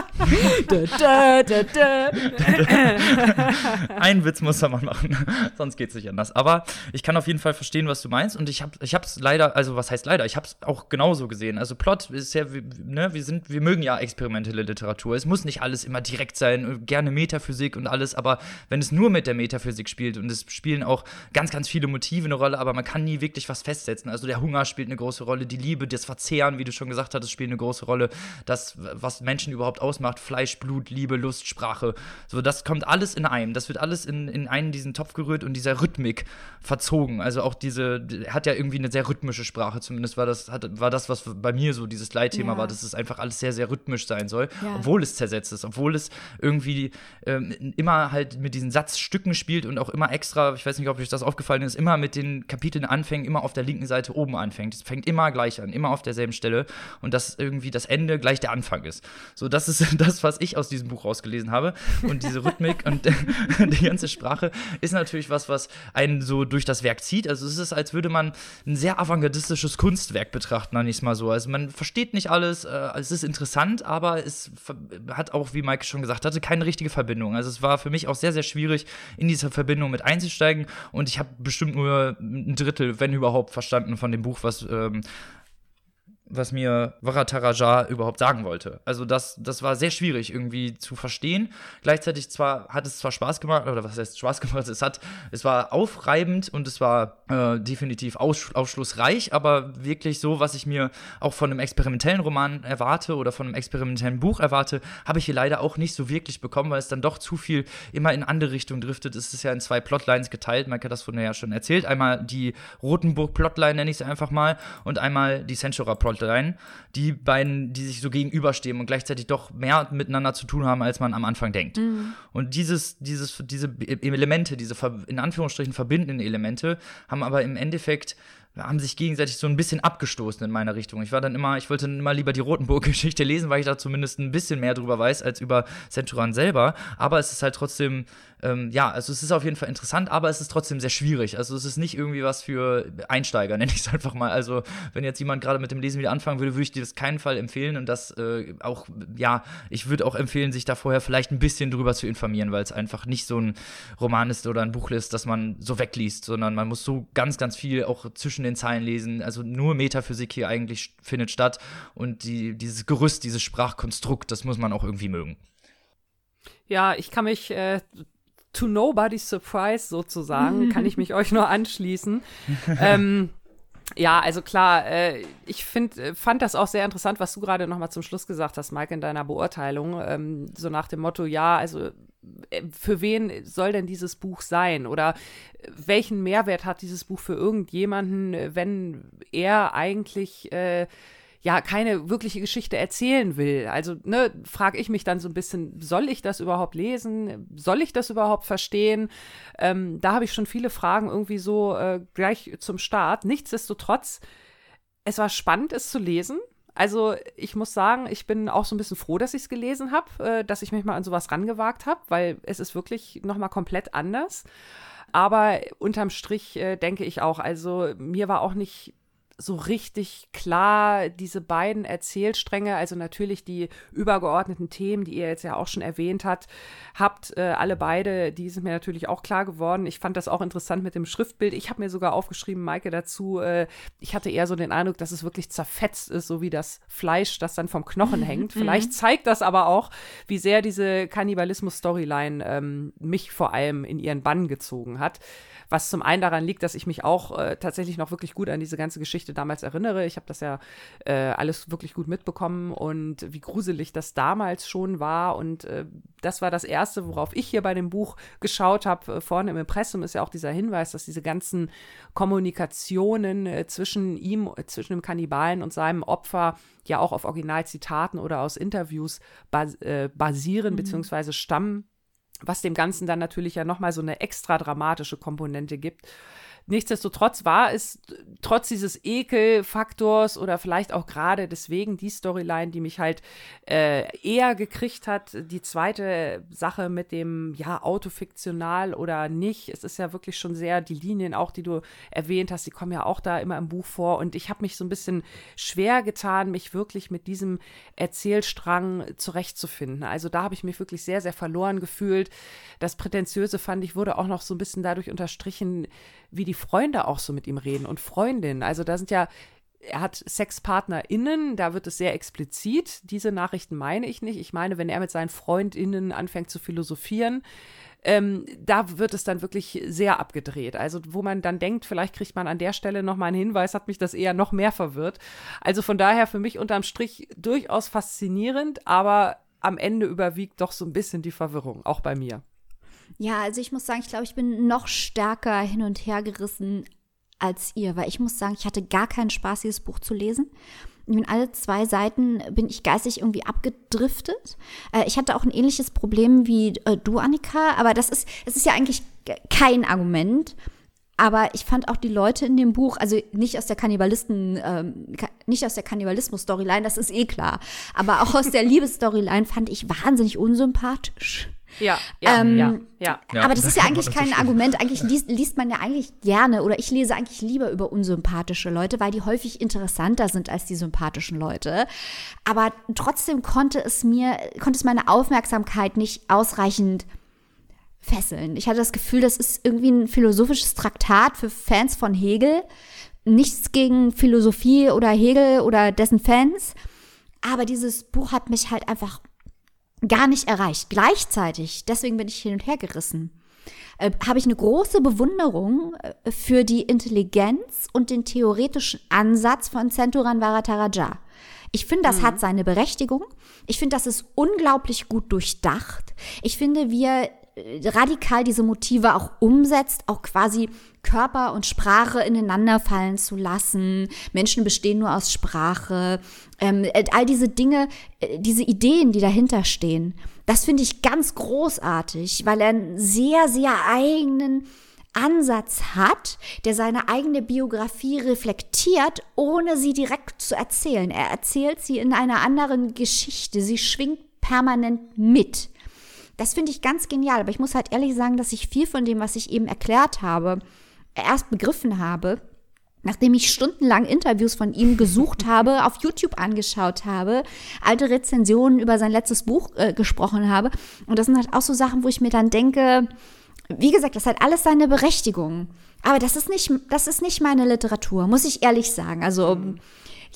Ein Witz muss man machen, sonst geht es nicht anders. Aber ich kann auf jeden Fall verstehen, was du meinst und ich habe ich es leider, also was heißt leider, ich habe es auch genauso gesehen. Also Plot ist ja, ne, wir sind, wir mögen ja experimentelle Literatur. Es muss nicht alles immer direkt sein, gerne Metaphysik und alles, aber wenn es nur mit der Metaphysik spielt und es spielen auch ganz, ganz viele Motive eine Rolle, aber man kann nie wirklich was festsetzen. Also der Hunger spielt eine große Rolle, die Liebe, das Verzehren, wie du schon gesagt hast, spielt eine große Rolle. Das, was Menschen überhaupt ausmacht, Fleisch, Blut, Liebe, Lust, Sprache. So, das kommt alles in einem. Das wird alles in, in einen diesen Topf gerührt und dieser Rhythmik verzogen. Also auch diese, hat ja irgendwie eine sehr rhythmische Sprache, zumindest war das, hat, war das, was bei mir so dieses Leitthema ja. war, dass es einfach alles sehr, sehr rhythmisch sein soll, ja. obwohl es zersetzt ist, obwohl es irgendwie ähm, immer halt mit diesen Satzstücken spielt und auch immer extra, ich weiß nicht, ob euch das aufgefallen ist, immer mit den Kapiteln Kapiteln anfängt, immer auf der linken Seite oben anfängt. Es fängt immer gleich an, immer auf derselben Stelle und dass irgendwie das Ende gleich der Anfang ist. So, das ist das, was ich aus diesem Buch rausgelesen habe. Und diese Rhythmik und die ganze Sprache ist natürlich was, was einen so durch das Werk zieht. Also es ist, als würde man ein sehr avantgardistisches Kunstwerk betrachten, nenne ich es mal so. Also man versteht nicht alles, äh, es ist interessant, aber es hat auch, wie Mike schon gesagt hatte, keine richtige Verbindung. Also es war für mich auch sehr, sehr schwierig, in diese Verbindung mit einzusteigen und ich habe bestimmt nur ein Drittel, wenn überhaupt, verstanden von dem Buch, was ähm, was mir Varataraja überhaupt sagen wollte. Also das, das war sehr schwierig irgendwie zu verstehen. Gleichzeitig zwar hat es zwar Spaß gemacht, oder was heißt Spaß gemacht, es hat, es war aufreibend und es war äh, definitiv aus, aufschlussreich, aber wirklich so, was ich mir auch von einem experimentellen Roman erwarte oder von einem experimentellen Buch erwarte, habe ich hier leider auch nicht so wirklich bekommen, weil es dann doch zu viel immer in andere Richtungen driftet. Es ist ja in zwei Plotlines geteilt, Mike hat das von ja schon erzählt. Einmal die Rotenburg-Plotline, nenne ich es einfach mal, und einmal die Censura-Plotline Storyline, die beiden, die sich so gegenüberstehen und gleichzeitig doch mehr miteinander zu tun haben, als man am Anfang denkt. Mhm. Und dieses, dieses, diese Elemente, diese in Anführungsstrichen verbindenden Elemente, haben aber im Endeffekt haben sich gegenseitig so ein bisschen abgestoßen in meiner Richtung. Ich war dann immer, ich wollte dann immer lieber die Rotenburg-Geschichte lesen, weil ich da zumindest ein bisschen mehr drüber weiß als über Centuran selber. Aber es ist halt trotzdem ähm, ja, also es ist auf jeden Fall interessant, aber es ist trotzdem sehr schwierig. Also es ist nicht irgendwie was für Einsteiger, nenne ich es einfach mal. Also wenn jetzt jemand gerade mit dem Lesen wieder anfangen würde, würde ich dir das keinen Fall empfehlen und das äh, auch, ja, ich würde auch empfehlen, sich da vorher vielleicht ein bisschen drüber zu informieren, weil es einfach nicht so ein Roman ist oder ein Buch ist, das man so wegliest, sondern man muss so ganz, ganz viel auch zwischen den Zeilen lesen. Also nur Metaphysik hier eigentlich findet statt und die, dieses Gerüst, dieses Sprachkonstrukt, das muss man auch irgendwie mögen. Ja, ich kann mich äh, to nobody's surprise sozusagen, kann ich mich euch nur anschließen. ähm, ja, also klar, äh, ich find, äh, fand das auch sehr interessant, was du gerade noch mal zum Schluss gesagt hast, Mike, in deiner Beurteilung. Ähm, so nach dem Motto, ja, also äh, für wen soll denn dieses Buch sein? Oder welchen Mehrwert hat dieses Buch für irgendjemanden, wenn er eigentlich äh, ja keine wirkliche Geschichte erzählen will. Also, ne, frage ich mich dann so ein bisschen, soll ich das überhaupt lesen? Soll ich das überhaupt verstehen? Ähm, da habe ich schon viele Fragen irgendwie so äh, gleich zum Start. Nichtsdestotrotz, es war spannend, es zu lesen. Also ich muss sagen, ich bin auch so ein bisschen froh, dass ich es gelesen habe, äh, dass ich mich mal an sowas rangewagt habe, weil es ist wirklich noch mal komplett anders. Aber unterm Strich äh, denke ich auch, also mir war auch nicht so richtig klar diese beiden Erzählstränge, also natürlich die übergeordneten Themen, die ihr jetzt ja auch schon erwähnt habt, habt äh, alle beide, die sind mir natürlich auch klar geworden. Ich fand das auch interessant mit dem Schriftbild. Ich habe mir sogar aufgeschrieben, Maike, dazu, äh, ich hatte eher so den Eindruck, dass es wirklich zerfetzt ist, so wie das Fleisch, das dann vom Knochen mhm. hängt. Vielleicht zeigt das aber auch, wie sehr diese Kannibalismus-Storyline ähm, mich vor allem in ihren Bann gezogen hat. Was zum einen daran liegt, dass ich mich auch äh, tatsächlich noch wirklich gut an diese ganze Geschichte damals erinnere. Ich habe das ja äh, alles wirklich gut mitbekommen und wie gruselig das damals schon war. Und äh, das war das Erste, worauf ich hier bei dem Buch geschaut habe. Äh, vorne im Impressum ist ja auch dieser Hinweis, dass diese ganzen Kommunikationen äh, zwischen ihm, äh, zwischen dem Kannibalen und seinem Opfer ja auch auf Originalzitaten oder aus Interviews bas basieren mhm. bzw. stammen was dem Ganzen dann natürlich ja nochmal so eine extra dramatische Komponente gibt. Nichtsdestotrotz war es trotz dieses Ekelfaktors oder vielleicht auch gerade deswegen die Storyline, die mich halt äh, eher gekriegt hat. Die zweite Sache mit dem, ja, autofiktional oder nicht. Es ist ja wirklich schon sehr, die Linien auch, die du erwähnt hast, die kommen ja auch da immer im Buch vor. Und ich habe mich so ein bisschen schwer getan, mich wirklich mit diesem Erzählstrang zurechtzufinden. Also da habe ich mich wirklich sehr, sehr verloren gefühlt. Das Prätentiöse fand ich, wurde auch noch so ein bisschen dadurch unterstrichen, wie die Freunde auch so mit ihm reden und Freundinnen. Also da sind ja, er hat SexpartnerInnen, da wird es sehr explizit. Diese Nachrichten meine ich nicht. Ich meine, wenn er mit seinen FreundInnen anfängt zu philosophieren, ähm, da wird es dann wirklich sehr abgedreht. Also, wo man dann denkt, vielleicht kriegt man an der Stelle nochmal einen Hinweis, hat mich das eher noch mehr verwirrt. Also von daher für mich unterm Strich durchaus faszinierend, aber am Ende überwiegt doch so ein bisschen die Verwirrung, auch bei mir. Ja, also ich muss sagen, ich glaube, ich bin noch stärker hin und her gerissen als ihr, weil ich muss sagen, ich hatte gar keinen Spaß, dieses Buch zu lesen. In alle zwei Seiten bin ich geistig irgendwie abgedriftet. Äh, ich hatte auch ein ähnliches Problem wie äh, du, Annika, aber das ist, es ist ja eigentlich kein Argument. Aber ich fand auch die Leute in dem Buch, also nicht aus der Kannibalisten, ähm, nicht aus der Kannibalismus-Storyline, das ist eh klar, aber auch aus der Liebesstoryline fand ich wahnsinnig unsympathisch. Ja, ja, ähm, ja, ja, Aber das ist ja eigentlich kein Argument. Eigentlich liest, liest, man ja eigentlich gerne oder ich lese eigentlich lieber über unsympathische Leute, weil die häufig interessanter sind als die sympathischen Leute. Aber trotzdem konnte es mir, konnte es meine Aufmerksamkeit nicht ausreichend fesseln. Ich hatte das Gefühl, das ist irgendwie ein philosophisches Traktat für Fans von Hegel. Nichts gegen Philosophie oder Hegel oder dessen Fans. Aber dieses Buch hat mich halt einfach gar nicht erreicht. Gleichzeitig, deswegen bin ich hin und her gerissen, äh, habe ich eine große Bewunderung äh, für die Intelligenz und den theoretischen Ansatz von Centuran Varataraja. Ich finde, das mhm. hat seine Berechtigung. Ich finde, das ist unglaublich gut durchdacht. Ich finde, wie er radikal diese Motive auch umsetzt, auch quasi Körper und Sprache ineinander fallen zu lassen. Menschen bestehen nur aus Sprache. Ähm, äh, all diese Dinge, äh, diese Ideen, die dahinter stehen, das finde ich ganz großartig, weil er einen sehr, sehr eigenen Ansatz hat, der seine eigene Biografie reflektiert, ohne sie direkt zu erzählen. Er erzählt sie in einer anderen Geschichte. Sie schwingt permanent mit. Das finde ich ganz genial, aber ich muss halt ehrlich sagen, dass ich viel von dem, was ich eben erklärt habe, erst begriffen habe, nachdem ich stundenlang Interviews von ihm gesucht habe, auf YouTube angeschaut habe, alte Rezensionen über sein letztes Buch äh, gesprochen habe. Und das sind halt auch so Sachen, wo ich mir dann denke, wie gesagt, das hat alles seine Berechtigung. Aber das ist nicht, das ist nicht meine Literatur, muss ich ehrlich sagen. Also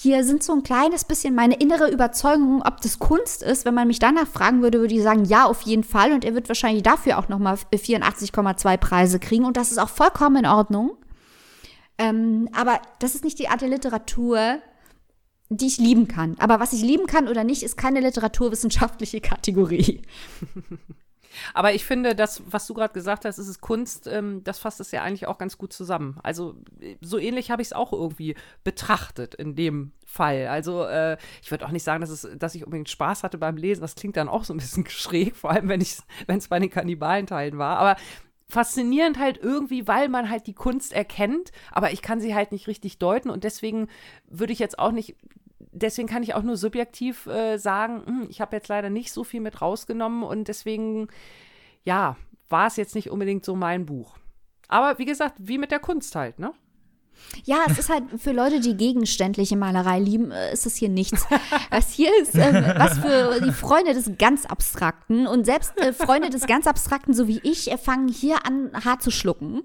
hier sind so ein kleines bisschen meine innere Überzeugung, ob das Kunst ist. Wenn man mich danach fragen würde, würde ich sagen, ja, auf jeden Fall. Und er wird wahrscheinlich dafür auch nochmal 84,2 Preise kriegen. Und das ist auch vollkommen in Ordnung. Ähm, aber das ist nicht die Art der Literatur, die ich lieben kann. Aber was ich lieben kann oder nicht, ist keine literaturwissenschaftliche Kategorie. Aber ich finde, das, was du gerade gesagt hast, ist es Kunst, ähm, das fasst es ja eigentlich auch ganz gut zusammen. Also so ähnlich habe ich es auch irgendwie betrachtet in dem Fall. Also äh, ich würde auch nicht sagen, dass, es, dass ich unbedingt Spaß hatte beim Lesen. Das klingt dann auch so ein bisschen schräg, vor allem wenn es bei den Kannibalenteilen war. Aber faszinierend halt irgendwie, weil man halt die Kunst erkennt, aber ich kann sie halt nicht richtig deuten und deswegen würde ich jetzt auch nicht deswegen kann ich auch nur subjektiv äh, sagen, hm, ich habe jetzt leider nicht so viel mit rausgenommen und deswegen, ja, war es jetzt nicht unbedingt so mein Buch. Aber wie gesagt, wie mit der Kunst halt, ne? Ja, es ist halt für Leute, die gegenständliche Malerei lieben, äh, ist es hier nichts. Was hier ist, äh, was für die Freunde des ganz Abstrakten und selbst äh, Freunde des ganz Abstrakten, so wie ich, fangen hier an, hart zu schlucken.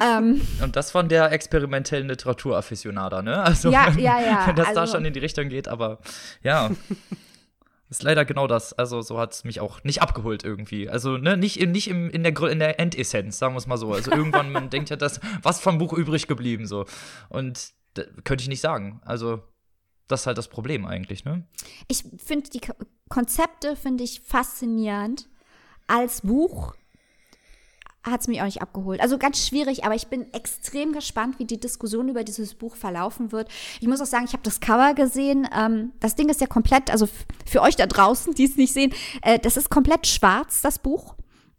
Ähm, und das von der experimentellen Literaturafficionada, ne? Also, ja, ja, ja. Wenn das also, da schon in die Richtung geht, aber ja. ist leider genau das. Also, so hat es mich auch nicht abgeholt irgendwie. Also, ne, nicht, in, nicht im, in, der, in der Endessenz, sagen wir es mal so. Also, irgendwann, man denkt ja, das, was vom Buch übrig geblieben, so. Und könnte ich nicht sagen. Also, das ist halt das Problem eigentlich, ne? Ich finde die Konzepte, finde ich faszinierend. Als Buch hat es mich auch nicht abgeholt. Also ganz schwierig, aber ich bin extrem gespannt, wie die Diskussion über dieses Buch verlaufen wird. Ich muss auch sagen, ich habe das Cover gesehen. Ähm, das Ding ist ja komplett, also für euch da draußen, die es nicht sehen, äh, das ist komplett schwarz, das Buch.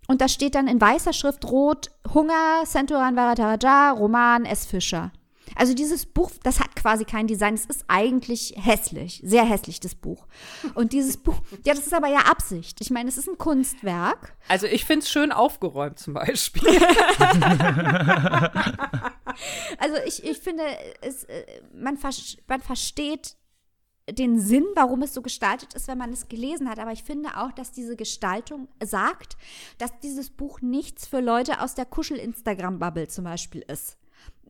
Und da steht dann in weißer Schrift rot Hunger, Centuran Varataraja, Roman S. Fischer. Also dieses Buch, das hat quasi kein Design. Es ist eigentlich hässlich, sehr hässlich, das Buch. Und dieses Buch, ja, das ist aber ja Absicht. Ich meine, es ist ein Kunstwerk. Also ich finde es schön aufgeräumt zum Beispiel. also ich, ich finde, es, äh, man, man versteht den Sinn, warum es so gestaltet ist, wenn man es gelesen hat. Aber ich finde auch, dass diese Gestaltung sagt, dass dieses Buch nichts für Leute aus der Kuschel-Instagram-Bubble zum Beispiel ist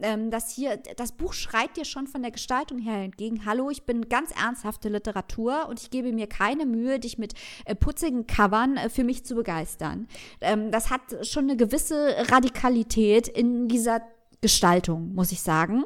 ähm, das hier, das Buch schreit dir schon von der Gestaltung her entgegen. Hallo, ich bin ganz ernsthafte Literatur und ich gebe mir keine Mühe, dich mit äh, putzigen Covern äh, für mich zu begeistern. Ähm, das hat schon eine gewisse Radikalität in dieser Gestaltung, muss ich sagen.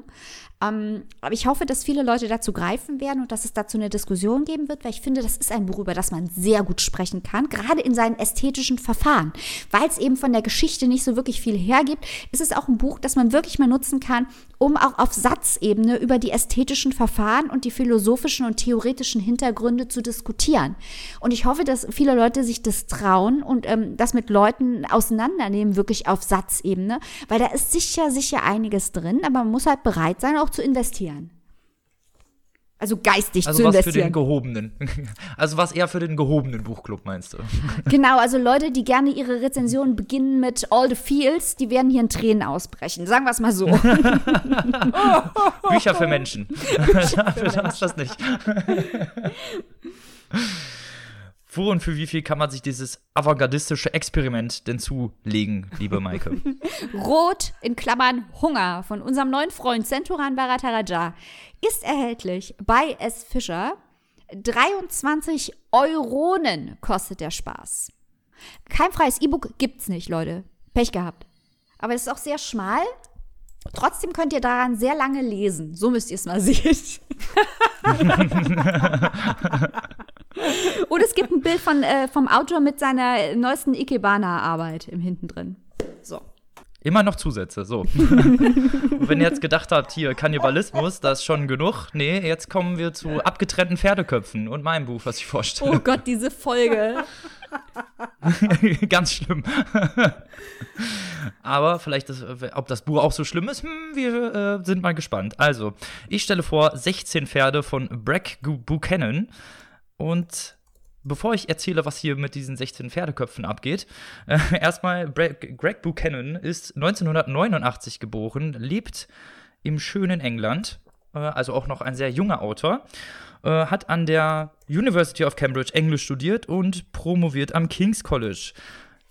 Ähm, aber ich hoffe, dass viele Leute dazu greifen werden und dass es dazu eine Diskussion geben wird, weil ich finde, das ist ein Buch, über das man sehr gut sprechen kann, gerade in seinen ästhetischen Verfahren. Weil es eben von der Geschichte nicht so wirklich viel hergibt, ist es auch ein Buch, das man wirklich mal nutzen kann, um auch auf Satzebene über die ästhetischen Verfahren und die philosophischen und theoretischen Hintergründe zu diskutieren. Und ich hoffe, dass viele Leute sich das trauen und ähm, das mit Leuten auseinandernehmen, wirklich auf Satzebene, weil da ist sicher, sicher einiges drin, aber man muss halt bereit sein, auch zu investieren. Also geistig also zu was investieren. für den gehobenen. Also was eher für den gehobenen Buchclub meinst du? Genau, also Leute, die gerne ihre Rezensionen beginnen mit All the Feels, die werden hier in Tränen ausbrechen. Sagen wir es mal so. Bücher für Menschen. Bücher für Menschen. das nicht. Wo und für wie viel kann man sich dieses avantgardistische Experiment denn zulegen, liebe Maike? Rot in Klammern Hunger von unserem neuen Freund Centuran Barataraja ist erhältlich bei S. Fischer. 23 Euronen kostet der Spaß. Kein freies E-Book gibt's nicht, Leute. Pech gehabt. Aber es ist auch sehr schmal. Trotzdem könnt ihr daran sehr lange lesen. So müsst ihr es mal sehen. Und es gibt ein Bild von, äh, vom Autor mit seiner neuesten Ikebana-Arbeit im hinten drin. So. Immer noch Zusätze, so. Und wenn ihr jetzt gedacht habt, hier Kannibalismus, das ist schon genug. Nee, jetzt kommen wir zu abgetrennten Pferdeköpfen und meinem Buch, was ich vorstelle. Oh Gott, diese Folge. Ganz schlimm. Aber vielleicht, ist, ob das Buch auch so schlimm ist, hm, wir äh, sind mal gespannt. Also, ich stelle vor 16 Pferde von Breck Buchanan und Bevor ich erzähle, was hier mit diesen 16 Pferdeköpfen abgeht, äh, erstmal, Greg Buchanan ist 1989 geboren, lebt im schönen England, äh, also auch noch ein sehr junger Autor, äh, hat an der University of Cambridge Englisch studiert und promoviert am King's College.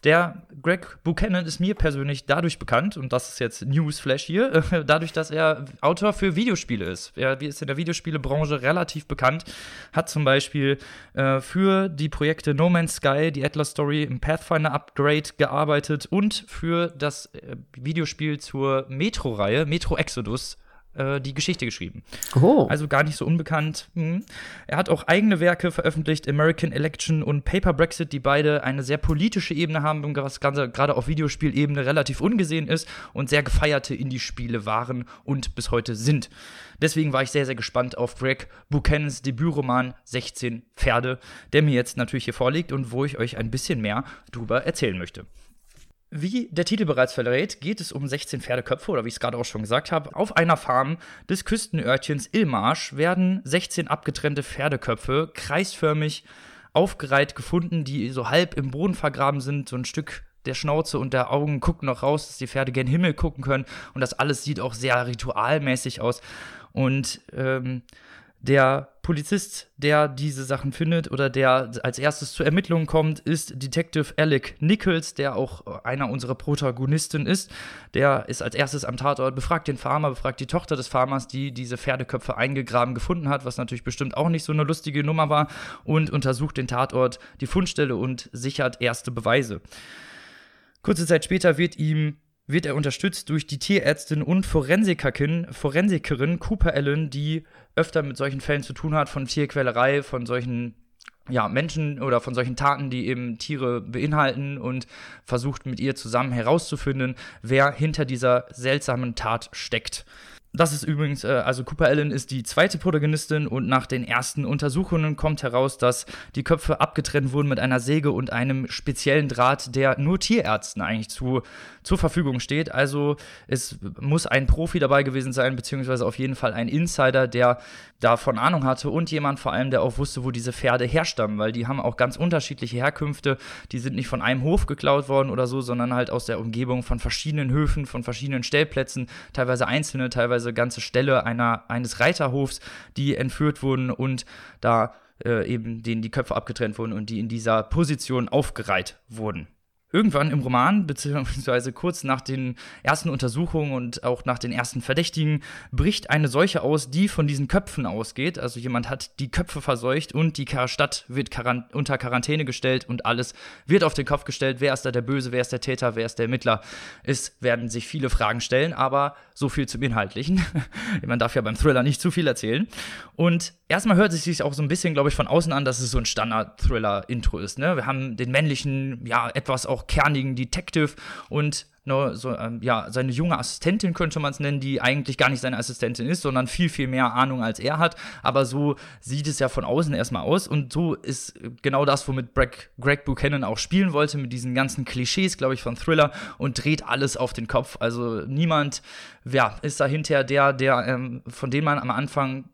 Der Greg Buchanan ist mir persönlich dadurch bekannt, und das ist jetzt Newsflash hier, dadurch, dass er Autor für Videospiele ist. Er ist in der Videospielebranche relativ bekannt, hat zum Beispiel äh, für die Projekte No Man's Sky, die Atlas Story im Pathfinder Upgrade gearbeitet und für das äh, Videospiel zur Metro-Reihe, Metro Exodus, äh, die Geschichte geschrieben. Oh. Also gar nicht so unbekannt. Hm. Er hat auch eigene Werke veröffentlicht, American Election und Paper Brexit, die beide eine sehr politische Ebene haben, was gerade auf Videospielebene relativ ungesehen ist und sehr gefeierte Indie-Spiele waren und bis heute sind. Deswegen war ich sehr, sehr gespannt auf Greg Buchanans Debütroman 16 Pferde, der mir jetzt natürlich hier vorliegt und wo ich euch ein bisschen mehr drüber erzählen möchte. Wie der Titel bereits verrät, geht es um 16 Pferdeköpfe, oder wie ich es gerade auch schon gesagt habe. Auf einer Farm des Küstenörtchens Ilmarsch werden 16 abgetrennte Pferdeköpfe kreisförmig aufgereiht gefunden, die so halb im Boden vergraben sind, so ein Stück der Schnauze und der Augen gucken noch raus, dass die Pferde gen Himmel gucken können. Und das alles sieht auch sehr ritualmäßig aus. Und ähm, der Polizist, der diese Sachen findet oder der als erstes zur Ermittlung kommt, ist Detective Alec Nichols, der auch einer unserer Protagonisten ist. Der ist als erstes am Tatort, befragt den Farmer, befragt die Tochter des Farmers, die diese Pferdeköpfe eingegraben gefunden hat, was natürlich bestimmt auch nicht so eine lustige Nummer war, und untersucht den Tatort, die Fundstelle und sichert erste Beweise. Kurze Zeit später wird ihm wird er unterstützt durch die Tierärztin und Forensikerin, Forensikerin Cooper Allen, die öfter mit solchen Fällen zu tun hat, von Tierquälerei, von solchen ja, Menschen oder von solchen Taten, die eben Tiere beinhalten und versucht mit ihr zusammen herauszufinden, wer hinter dieser seltsamen Tat steckt. Das ist übrigens, äh, also Cooper Allen ist die zweite Protagonistin und nach den ersten Untersuchungen kommt heraus, dass die Köpfe abgetrennt wurden mit einer Säge und einem speziellen Draht, der nur Tierärzten eigentlich zu, zur Verfügung steht. Also es muss ein Profi dabei gewesen sein, beziehungsweise auf jeden Fall ein Insider, der davon Ahnung hatte und jemand vor allem, der auch wusste, wo diese Pferde herstammen, weil die haben auch ganz unterschiedliche Herkünfte. Die sind nicht von einem Hof geklaut worden oder so, sondern halt aus der Umgebung von verschiedenen Höfen, von verschiedenen Stellplätzen, teilweise einzelne, teilweise teilweise ganze Ställe einer, eines Reiterhofs, die entführt wurden und da äh, eben denen die Köpfe abgetrennt wurden und die in dieser Position aufgereiht wurden. Irgendwann im Roman, beziehungsweise kurz nach den ersten Untersuchungen und auch nach den ersten Verdächtigen, bricht eine Seuche aus, die von diesen Köpfen ausgeht. Also jemand hat die Köpfe verseucht und die Stadt wird Quarant unter Quarantäne gestellt und alles wird auf den Kopf gestellt. Wer ist da der Böse, wer ist der Täter, wer ist der Ermittler? Es werden sich viele Fragen stellen, aber so viel zum Inhaltlichen. Man darf ja beim Thriller nicht zu viel erzählen. Und erstmal hört es sich auch so ein bisschen, glaube ich, von außen an, dass es so ein Standard-Thriller-Intro ist. Ne? Wir haben den männlichen, ja, etwas auch kernigen Detective und ne, so, ähm, ja, seine junge Assistentin könnte man es nennen, die eigentlich gar nicht seine Assistentin ist, sondern viel, viel mehr Ahnung als er hat. Aber so sieht es ja von außen erstmal aus. Und so ist genau das, womit Greg, Greg Buchanan auch spielen wollte, mit diesen ganzen Klischees, glaube ich, von Thriller und dreht alles auf den Kopf. Also niemand ja, ist dahinter der, der, ähm, von dem man am Anfang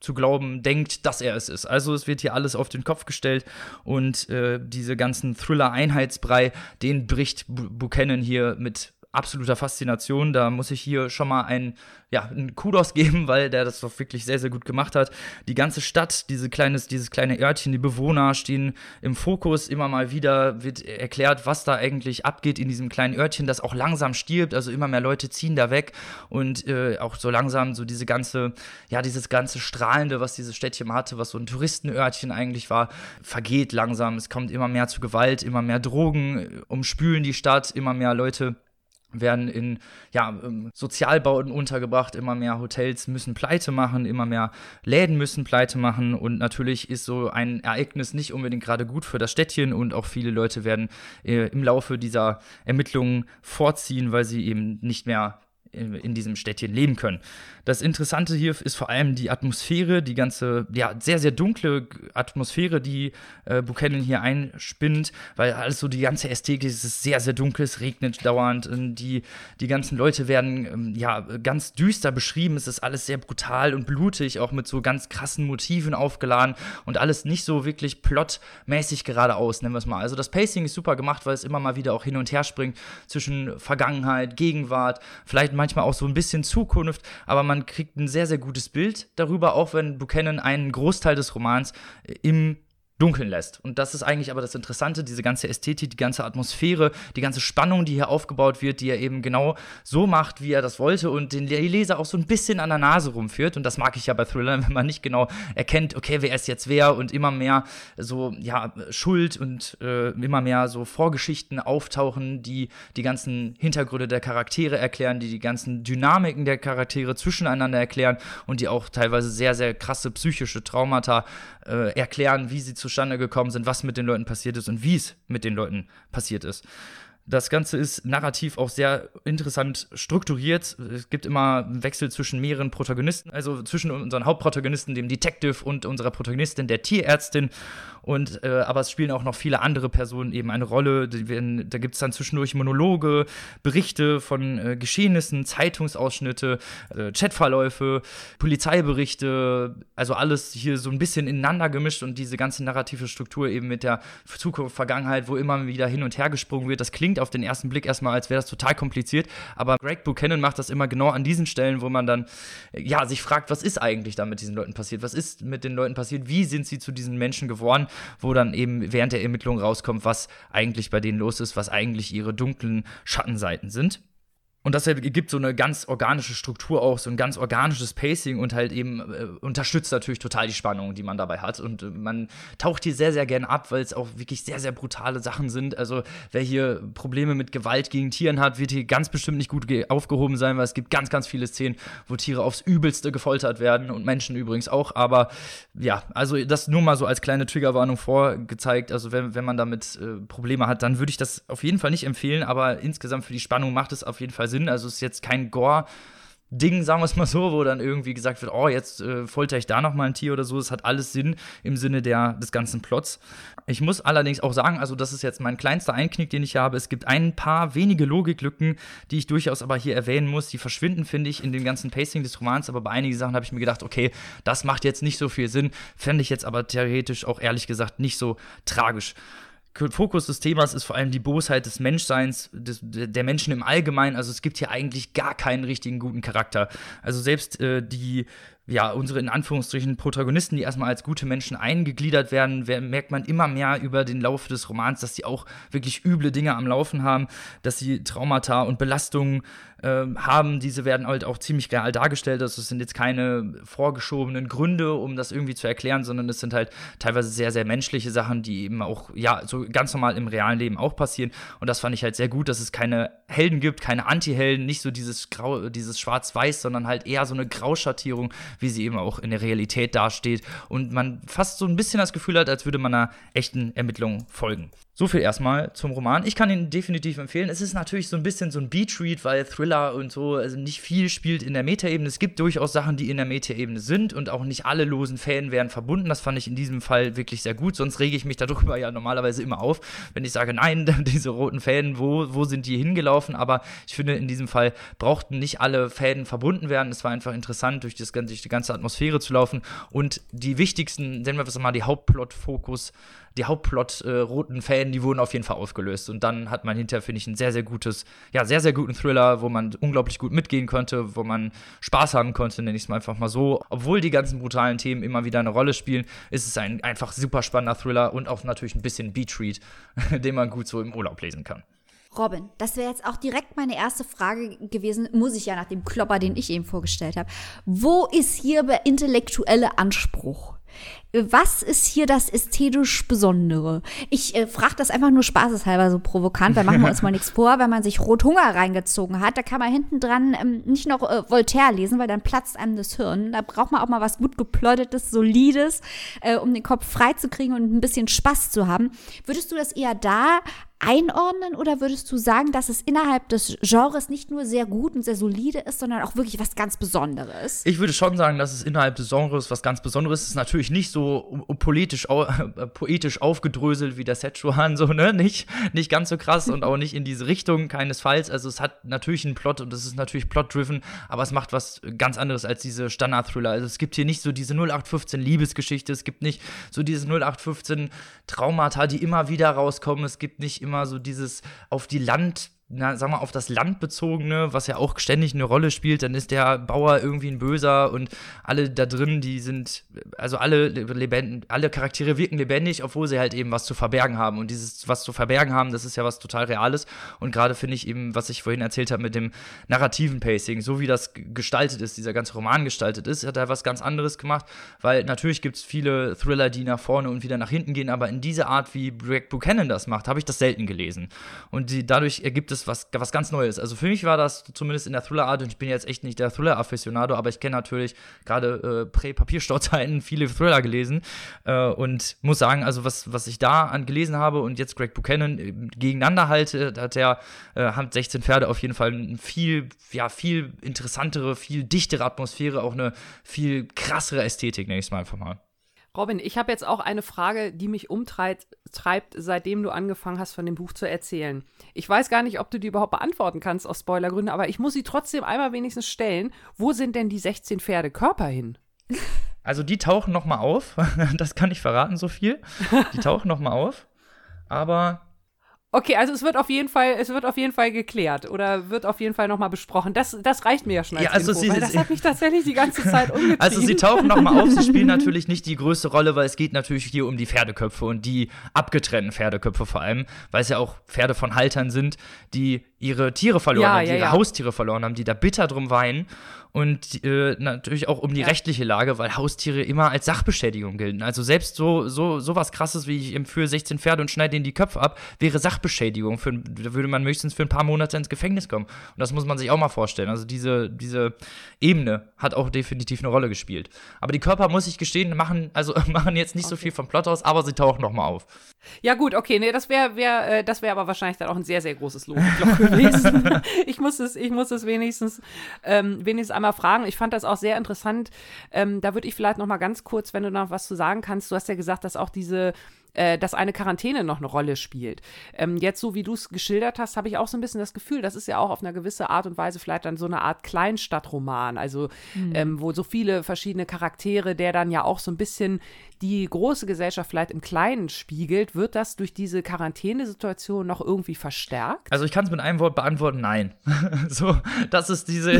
zu glauben denkt, dass er es ist. Also es wird hier alles auf den Kopf gestellt und äh, diese ganzen Thriller-Einheitsbrei, den bricht Buchanan hier mit absoluter Faszination. Da muss ich hier schon mal ein, ja, einen Kudos geben, weil der das doch wirklich sehr, sehr gut gemacht hat. Die ganze Stadt, diese kleines, dieses kleine Örtchen, die Bewohner stehen im Fokus. Immer mal wieder wird erklärt, was da eigentlich abgeht in diesem kleinen Örtchen, das auch langsam stirbt. Also immer mehr Leute ziehen da weg und äh, auch so langsam so diese ganze, ja, dieses ganze Strahlende, was dieses Städtchen hatte, was so ein Touristenörtchen eigentlich war, vergeht langsam. Es kommt immer mehr zu Gewalt, immer mehr Drogen umspülen die Stadt, immer mehr Leute werden in ja, ähm, Sozialbauten untergebracht, immer mehr Hotels müssen pleite machen, immer mehr Läden müssen pleite machen. Und natürlich ist so ein Ereignis nicht unbedingt gerade gut für das Städtchen. Und auch viele Leute werden äh, im Laufe dieser Ermittlungen vorziehen, weil sie eben nicht mehr in diesem Städtchen leben können. Das Interessante hier ist vor allem die Atmosphäre, die ganze, ja, sehr, sehr dunkle Atmosphäre, die äh, Buchanan hier einspinnt, weil alles so die ganze Ästhetik ist sehr, sehr dunkel, es regnet dauernd, die, die ganzen Leute werden, ähm, ja, ganz düster beschrieben, es ist alles sehr brutal und blutig, auch mit so ganz krassen Motiven aufgeladen und alles nicht so wirklich plotmäßig geradeaus, nennen wir es mal. Also das Pacing ist super gemacht, weil es immer mal wieder auch hin und her springt zwischen Vergangenheit, Gegenwart, vielleicht manchmal auch so ein bisschen Zukunft, aber man kriegt ein sehr, sehr gutes Bild darüber, auch wenn Buchanan einen Großteil des Romans im dunkeln lässt. Und das ist eigentlich aber das Interessante, diese ganze Ästhetik, die ganze Atmosphäre, die ganze Spannung, die hier aufgebaut wird, die er eben genau so macht, wie er das wollte und den Leser auch so ein bisschen an der Nase rumführt. Und das mag ich ja bei Thrillern, wenn man nicht genau erkennt, okay, wer ist jetzt wer und immer mehr so, ja, Schuld und äh, immer mehr so Vorgeschichten auftauchen, die die ganzen Hintergründe der Charaktere erklären, die die ganzen Dynamiken der Charaktere zwischeneinander erklären und die auch teilweise sehr, sehr krasse psychische Traumata äh, erklären, wie sie zustande gekommen sind, was mit den Leuten passiert ist und wie es mit den Leuten passiert ist. Das Ganze ist narrativ auch sehr interessant strukturiert. Es gibt immer einen Wechsel zwischen mehreren Protagonisten, also zwischen unseren Hauptprotagonisten, dem Detective, und unserer Protagonistin, der Tierärztin. Und, äh, aber es spielen auch noch viele andere Personen eben eine Rolle. Werden, da gibt es dann zwischendurch Monologe, Berichte von äh, Geschehnissen, Zeitungsausschnitte, äh, Chatverläufe, Polizeiberichte, also alles hier so ein bisschen ineinander gemischt und diese ganze narrative Struktur eben mit der Zukunft, Vergangenheit, wo immer wieder hin und her gesprungen wird. Das klingt auf den ersten Blick erstmal, als wäre das total kompliziert, aber Greg Buchanan macht das immer genau an diesen Stellen, wo man dann ja sich fragt, was ist eigentlich da mit diesen Leuten passiert? Was ist mit den Leuten passiert? Wie sind sie zu diesen Menschen geworden? Wo dann eben während der Ermittlung rauskommt, was eigentlich bei denen los ist, was eigentlich ihre dunklen Schattenseiten sind. Und das ergibt so eine ganz organische Struktur auch, so ein ganz organisches Pacing und halt eben äh, unterstützt natürlich total die Spannung, die man dabei hat. Und äh, man taucht hier sehr, sehr gern ab, weil es auch wirklich sehr, sehr brutale Sachen sind. Also wer hier Probleme mit Gewalt gegen Tieren hat, wird hier ganz bestimmt nicht gut aufgehoben sein, weil es gibt ganz, ganz viele Szenen, wo Tiere aufs Übelste gefoltert werden und Menschen übrigens auch. Aber ja, also das nur mal so als kleine Triggerwarnung vorgezeigt. Also wenn, wenn man damit äh, Probleme hat, dann würde ich das auf jeden Fall nicht empfehlen. Aber insgesamt für die Spannung macht es auf jeden Fall Sinn. Also es ist jetzt kein Gore. Ding, sagen wir es mal so, wo dann irgendwie gesagt wird, oh, jetzt äh, folter ich da noch mal ein Tier oder so. Es hat alles Sinn im Sinne der, des ganzen Plots. Ich muss allerdings auch sagen, also das ist jetzt mein kleinster Einknick, den ich habe. Es gibt ein paar wenige Logiklücken, die ich durchaus aber hier erwähnen muss. Die verschwinden, finde ich, in dem ganzen Pacing des Romans. Aber bei einigen Sachen habe ich mir gedacht, okay, das macht jetzt nicht so viel Sinn. Fände ich jetzt aber theoretisch auch ehrlich gesagt nicht so tragisch. Fokus des Themas ist vor allem die Bosheit des Menschseins, des, der Menschen im Allgemeinen. Also es gibt hier eigentlich gar keinen richtigen guten Charakter. Also selbst äh, die ja, unsere in Anführungsstrichen Protagonisten, die erstmal als gute Menschen eingegliedert werden, merkt man immer mehr über den Lauf des Romans, dass sie auch wirklich üble Dinge am Laufen haben, dass sie Traumata und Belastungen haben. Diese werden halt auch ziemlich real dargestellt. Also es sind jetzt keine vorgeschobenen Gründe, um das irgendwie zu erklären, sondern es sind halt teilweise sehr, sehr menschliche Sachen, die eben auch, ja, so ganz normal im realen Leben auch passieren. Und das fand ich halt sehr gut, dass es keine Helden gibt, keine Anti-Helden, nicht so dieses Grau, dieses Schwarz-Weiß, sondern halt eher so eine Grauschattierung, wie sie eben auch in der Realität dasteht und man fast so ein bisschen das Gefühl hat, als würde man einer echten Ermittlung folgen. So viel erstmal zum Roman. Ich kann ihn definitiv empfehlen. Es ist natürlich so ein bisschen so ein Beat-Read, weil Thriller und so also nicht viel spielt in der Metaebene. Es gibt durchaus Sachen, die in der Metaebene sind und auch nicht alle losen Fäden werden verbunden. Das fand ich in diesem Fall wirklich sehr gut. Sonst rege ich mich darüber ja normalerweise immer auf, wenn ich sage, nein, diese roten Fäden, wo, wo sind die hingelaufen? Aber ich finde, in diesem Fall brauchten nicht alle Fäden verbunden werden. Es war einfach interessant, durch, das, durch die ganze Atmosphäre zu laufen und die wichtigsten, nennen wir es mal, die Hauptplot-Fokus die Hauptplot-roten äh, Fäden, die wurden auf jeden Fall aufgelöst. Und dann hat man hinterher, finde ich, ein sehr, sehr gutes, ja, sehr, sehr guten Thriller, wo man unglaublich gut mitgehen konnte, wo man Spaß haben konnte, nenne ich es mal einfach mal so. Obwohl die ganzen brutalen Themen immer wieder eine Rolle spielen, ist es ein einfach super spannender Thriller und auch natürlich ein bisschen Beat-Read, den man gut so im Urlaub lesen kann. Robin, das wäre jetzt auch direkt meine erste Frage gewesen, muss ich ja nach dem Klopper, den ich eben vorgestellt habe. Wo ist hier der intellektuelle Anspruch? Was ist hier das ästhetisch Besondere? Ich äh, frage das einfach nur spaßeshalber so provokant, weil machen wir uns mal nichts vor, wenn man sich Rothunger reingezogen hat, da kann man hinten dran ähm, nicht noch äh, Voltaire lesen, weil dann platzt einem das Hirn. Da braucht man auch mal was gut geplottetes, solides, äh, um den Kopf frei zu kriegen und ein bisschen Spaß zu haben. Würdest du das eher da einordnen oder würdest du sagen, dass es innerhalb des Genres nicht nur sehr gut und sehr solide ist, sondern auch wirklich was ganz Besonderes? Ich würde schon sagen, dass es innerhalb des Genres was ganz Besonderes ist. Es ist natürlich nicht so politisch, äh, poetisch aufgedröselt wie der Szechuan, so, ne? Nicht, nicht ganz so krass und auch nicht in diese Richtung, keinesfalls. Also es hat natürlich einen Plot und es ist natürlich plot-driven, aber es macht was ganz anderes als diese Standard-Thriller. Also es gibt hier nicht so diese 0815 Liebesgeschichte, es gibt nicht so diese 0815 Traumata, die immer wieder rauskommen, es gibt nicht immer immer so dieses auf die Land na, sagen wir, auf das Land bezogene, was ja auch ständig eine Rolle spielt, dann ist der Bauer irgendwie ein Böser und alle da drin, die sind, also alle lebend, alle Charaktere wirken lebendig, obwohl sie halt eben was zu verbergen haben. Und dieses, was zu verbergen haben, das ist ja was total Reales. Und gerade finde ich eben, was ich vorhin erzählt habe mit dem narrativen Pacing, so wie das gestaltet ist, dieser ganze Roman gestaltet ist, hat er was ganz anderes gemacht, weil natürlich gibt es viele Thriller, die nach vorne und wieder nach hinten gehen, aber in dieser Art, wie Greg Buchanan das macht, habe ich das selten gelesen. Und die, dadurch ergibt es ist was, was ganz Neues. Also für mich war das zumindest in der Thriller-Art, und ich bin jetzt echt nicht der Thriller-Afficionado, aber ich kenne natürlich gerade äh, Prä-Papierstauzeiten viele Thriller gelesen äh, und muss sagen, also was, was ich da an gelesen habe und jetzt Greg Buchanan äh, gegeneinander halte, hat der äh, Hand 16 Pferde auf jeden Fall eine viel, ja, viel interessantere, viel dichtere Atmosphäre, auch eine viel krassere Ästhetik, nenne ich es mal einfach mal. Robin, ich habe jetzt auch eine Frage, die mich umtreibt, treibt, seitdem du angefangen hast, von dem Buch zu erzählen. Ich weiß gar nicht, ob du die überhaupt beantworten kannst aus Spoilergründen, aber ich muss sie trotzdem einmal wenigstens stellen. Wo sind denn die 16 Pferde Körper hin? Also die tauchen noch mal auf. Das kann ich verraten, so viel. Die tauchen noch mal auf. Aber Okay, also es wird auf jeden Fall, es wird auf jeden Fall geklärt oder wird auf jeden Fall nochmal besprochen. Das, das reicht mir ja schon als ja, also Info, sie, weil das hat mich tatsächlich die ganze Zeit umgetrieben. Also sie tauchen nochmal auf, sie spielen natürlich nicht die größte Rolle, weil es geht natürlich hier um die Pferdeköpfe und die abgetrennten Pferdeköpfe vor allem, weil es ja auch Pferde von Haltern sind, die ihre Tiere verloren ja, haben, die ja, ihre. Haustiere verloren haben, die da bitter drum weinen und äh, natürlich auch um die ja. rechtliche Lage, weil Haustiere immer als Sachbeschädigung gelten. Also selbst so so sowas krasses wie ich empfehle 16 Pferde und schneide ihnen die Köpfe ab, wäre Sachbeschädigung. Für, da würde man höchstens für ein paar Monate ins Gefängnis kommen. Und das muss man sich auch mal vorstellen. Also diese diese Ebene hat auch definitiv eine Rolle gespielt. Aber die Körper muss ich gestehen machen also machen jetzt nicht okay. so viel vom Plot aus, aber sie tauchen noch mal auf. Ja gut, okay, nee, das wäre wär, äh, das wäre aber wahrscheinlich dann auch ein sehr sehr großes Lob gewesen. ich muss es ich muss es wenigstens ähm, wenigstens einmal fragen. Ich fand das auch sehr interessant. Ähm, da würde ich vielleicht noch mal ganz kurz, wenn du noch was zu sagen kannst. Du hast ja gesagt, dass auch diese äh, dass eine Quarantäne noch eine Rolle spielt. Ähm, jetzt, so wie du es geschildert hast, habe ich auch so ein bisschen das Gefühl, das ist ja auch auf eine gewisse Art und Weise vielleicht dann so eine Art Kleinstadtroman, also mhm. ähm, wo so viele verschiedene Charaktere, der dann ja auch so ein bisschen die große Gesellschaft vielleicht im Kleinen spiegelt, wird das durch diese Quarantänesituation noch irgendwie verstärkt? Also ich kann es mit einem Wort beantworten, nein. so, das ist diese.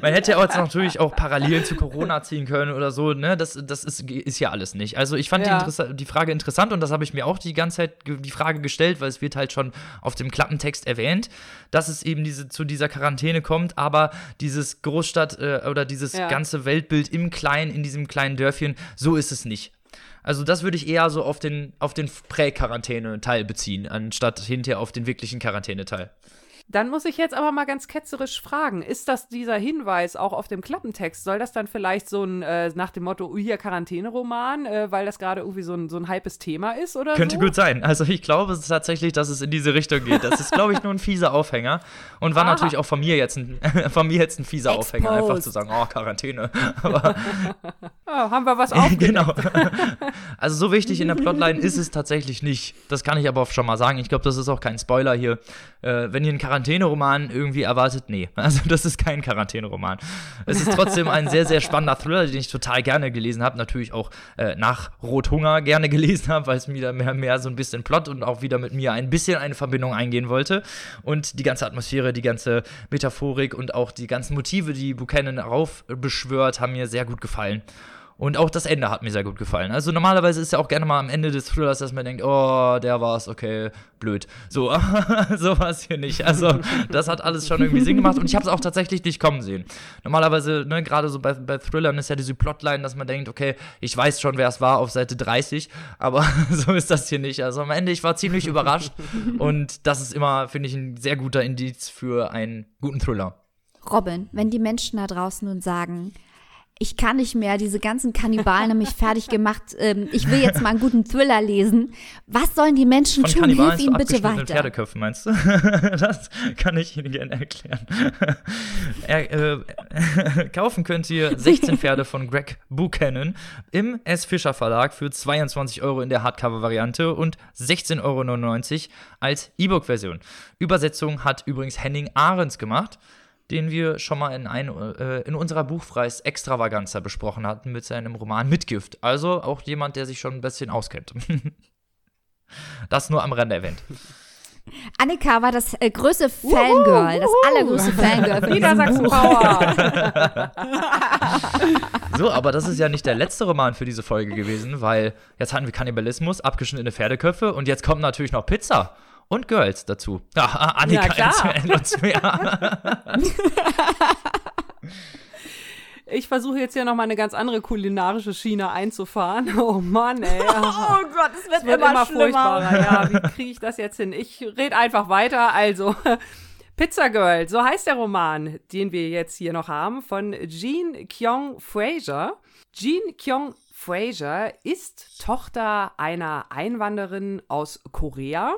Man hätte ja auch jetzt natürlich auch parallel zu Corona ziehen können oder so, ne? Das, das ist, ist ja alles nicht. Also ich fand ja. die, die, Frage interessant und das habe ich mir auch die ganze Zeit die Frage gestellt, weil es wird halt schon auf dem Klappentext erwähnt, dass es eben diese, zu dieser Quarantäne kommt, aber dieses Großstadt äh, oder dieses ja. ganze Weltbild im Kleinen, in diesem kleinen Dörfchen, so ist es nicht. Also das würde ich eher so auf den, auf den Prä-Quarantäne-Teil beziehen, anstatt hinterher auf den wirklichen Quarantäneteil. Dann muss ich jetzt aber mal ganz ketzerisch fragen, ist das dieser Hinweis auch auf dem Klappentext? Soll das dann vielleicht so ein, äh, nach dem Motto, oh, hier Quarantäne-Roman, äh, weil das gerade irgendwie so ein, so ein hypes Thema ist oder Könnte so? gut sein. Also ich glaube es ist tatsächlich, dass es in diese Richtung geht. Das ist, glaube ich, nur ein fieser Aufhänger und war Aha. natürlich auch von mir jetzt ein, von mir jetzt ein fieser Exposed. Aufhänger, einfach zu sagen, oh, Quarantäne. Aber oh, haben wir was aufgedeckt. genau. Also so wichtig in der Plotline ist es tatsächlich nicht. Das kann ich aber auch schon mal sagen. Ich glaube, das ist auch kein Spoiler hier. Äh, wenn ihr einen Quarantäneroman irgendwie erwartet, nee. Also das ist kein Quarantäneroman. Es ist trotzdem ein sehr, sehr spannender Thriller, den ich total gerne gelesen habe. Natürlich auch äh, nach Rothunger gerne gelesen habe, weil es mir mehr, mehr so ein bisschen Plot und auch wieder mit mir ein bisschen eine Verbindung eingehen wollte. Und die ganze Atmosphäre, die ganze Metaphorik und auch die ganzen Motive, die Buchanan raufbeschwört, haben mir sehr gut gefallen. Und auch das Ende hat mir sehr gut gefallen. Also normalerweise ist ja auch gerne mal am Ende des Thrillers, dass man denkt, oh, der war's, okay, blöd. So, so war es hier nicht. Also das hat alles schon irgendwie Sinn gemacht und ich habe es auch tatsächlich nicht kommen sehen. Normalerweise, ne, gerade so bei, bei Thrillern ist ja diese Plotline, dass man denkt, okay, ich weiß schon, wer es war auf Seite 30, aber so ist das hier nicht. Also am Ende, ich war ziemlich überrascht und das ist immer, finde ich, ein sehr guter Indiz für einen guten Thriller. Robin, wenn die Menschen da draußen nun sagen, ich kann nicht mehr, diese ganzen Kannibalen haben mich fertig gemacht. Ähm, ich will jetzt mal einen guten Thriller lesen. Was sollen die Menschen Von tun? Kannibalen Hilf ihnen bitte weiter. Pferdeköpfen, meinst du? das kann ich Ihnen gerne erklären. er, äh, kaufen könnt ihr 16 Pferde von Greg Buchanan im S. Fischer Verlag für 22 Euro in der Hardcover-Variante und 16,99 Euro als E-Book-Version. Übersetzung hat übrigens Henning Ahrens gemacht den wir schon mal in, ein, äh, in unserer Buchpreis Extravaganza besprochen hatten mit seinem Roman Mitgift. Also auch jemand, der sich schon ein bisschen auskennt. das nur am Rande erwähnt. Annika war das äh, größte Fangirl, das allergrößte Fangirl von Niedersachsen. Power. So, aber das ist ja nicht der letzte Roman für diese Folge gewesen, weil jetzt hatten wir Kannibalismus, abgeschnittene Pferdeköpfe und jetzt kommt natürlich noch Pizza und Girls dazu. Ja, Annika, Ja, uns mehr. Ich versuche jetzt hier nochmal eine ganz andere kulinarische Schiene einzufahren. Oh Mann, ey. Oh Gott, es wird, wird immer, furchtbarer. Ja, wie kriege ich das jetzt hin? Ich rede einfach weiter. Also, Pizza Girl, so heißt der Roman, den wir jetzt hier noch haben, von Jean Kyung Fraser. Jean Kyung Fraser ist Tochter einer Einwanderin aus Korea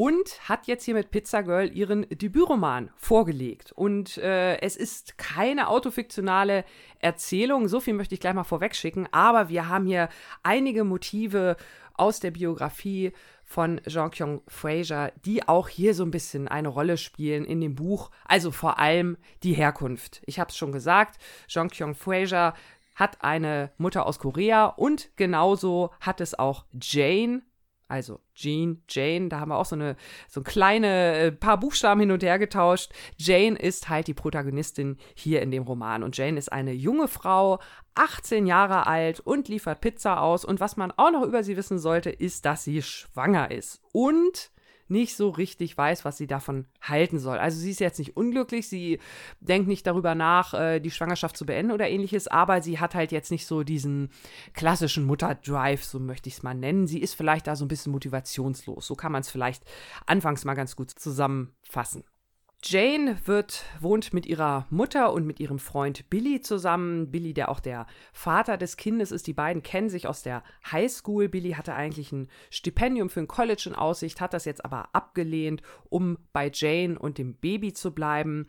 und hat jetzt hier mit Pizza Girl ihren Debütroman vorgelegt. Und äh, es ist keine autofiktionale Erzählung, so viel möchte ich gleich mal vorwegschicken, aber wir haben hier einige Motive aus der Biografie von Jean-Kyung Fraser, die auch hier so ein bisschen eine Rolle spielen in dem Buch, also vor allem die Herkunft. Ich habe es schon gesagt, Jean-Kyung Fraser hat eine Mutter aus Korea und genauso hat es auch Jane, also Jean, Jane, da haben wir auch so eine so ein kleine äh, paar Buchstaben hin und her getauscht. Jane ist halt die Protagonistin hier in dem Roman. Und Jane ist eine junge Frau, 18 Jahre alt und liefert Pizza aus. Und was man auch noch über sie wissen sollte, ist, dass sie schwanger ist. Und nicht so richtig weiß, was sie davon halten soll. Also sie ist jetzt nicht unglücklich, sie denkt nicht darüber nach, äh, die Schwangerschaft zu beenden oder ähnliches, aber sie hat halt jetzt nicht so diesen klassischen Mutterdrive, so möchte ich es mal nennen. Sie ist vielleicht da so ein bisschen motivationslos. So kann man es vielleicht anfangs mal ganz gut zusammenfassen. Jane wird, wohnt mit ihrer Mutter und mit ihrem Freund Billy zusammen. Billy, der auch der Vater des Kindes ist. Die beiden kennen sich aus der Highschool. Billy hatte eigentlich ein Stipendium für ein College in Aussicht, hat das jetzt aber abgelehnt, um bei Jane und dem Baby zu bleiben.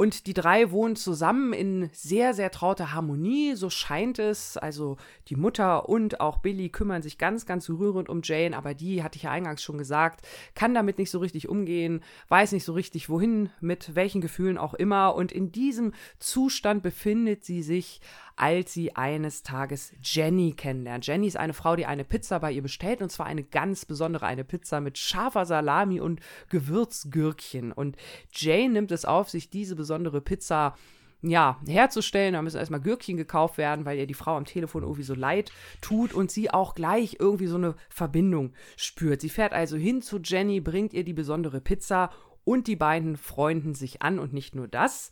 Und die drei wohnen zusammen in sehr, sehr trauter Harmonie, so scheint es. Also die Mutter und auch Billy kümmern sich ganz, ganz rührend um Jane, aber die, hatte ich ja eingangs schon gesagt, kann damit nicht so richtig umgehen, weiß nicht so richtig wohin, mit welchen Gefühlen auch immer. Und in diesem Zustand befindet sie sich, als sie eines Tages Jenny kennenlernt. Jenny ist eine Frau, die eine Pizza bei ihr bestellt, und zwar eine ganz besondere, eine Pizza mit scharfer Salami und Gewürzgürkchen. Und Jane nimmt es auf sich, diese besondere Pizza ja, herzustellen. Da müssen erstmal Gürkchen gekauft werden, weil ihr die Frau am Telefon irgendwie so leid tut und sie auch gleich irgendwie so eine Verbindung spürt. Sie fährt also hin zu Jenny, bringt ihr die besondere Pizza und die beiden freunden sich an und nicht nur das.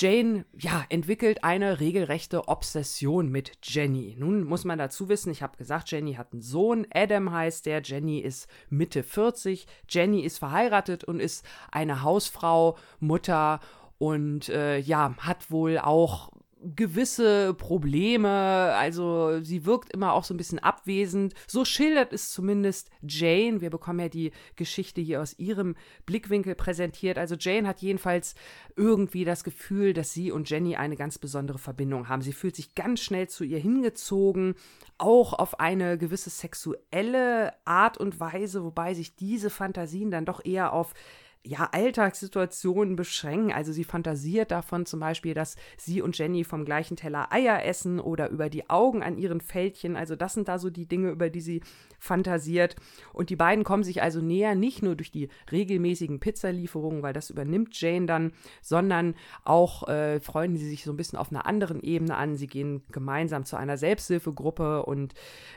Jane, ja, entwickelt eine regelrechte Obsession mit Jenny. Nun muss man dazu wissen, ich habe gesagt, Jenny hat einen Sohn, Adam heißt der, Jenny ist Mitte 40, Jenny ist verheiratet und ist eine Hausfrau, Mutter und äh, ja, hat wohl auch gewisse Probleme, also sie wirkt immer auch so ein bisschen abwesend. So schildert es zumindest Jane. Wir bekommen ja die Geschichte hier aus ihrem Blickwinkel präsentiert. Also Jane hat jedenfalls irgendwie das Gefühl, dass sie und Jenny eine ganz besondere Verbindung haben. Sie fühlt sich ganz schnell zu ihr hingezogen, auch auf eine gewisse sexuelle Art und Weise, wobei sich diese Fantasien dann doch eher auf ja, Alltagssituationen beschränken. Also sie fantasiert davon zum Beispiel, dass sie und Jenny vom gleichen Teller Eier essen oder über die Augen an ihren Fältchen. Also das sind da so die Dinge, über die sie fantasiert. Und die beiden kommen sich also näher, nicht nur durch die regelmäßigen Pizzalieferungen, weil das übernimmt Jane dann, sondern auch äh, freunden sie sich so ein bisschen auf einer anderen Ebene an. Sie gehen gemeinsam zu einer Selbsthilfegruppe und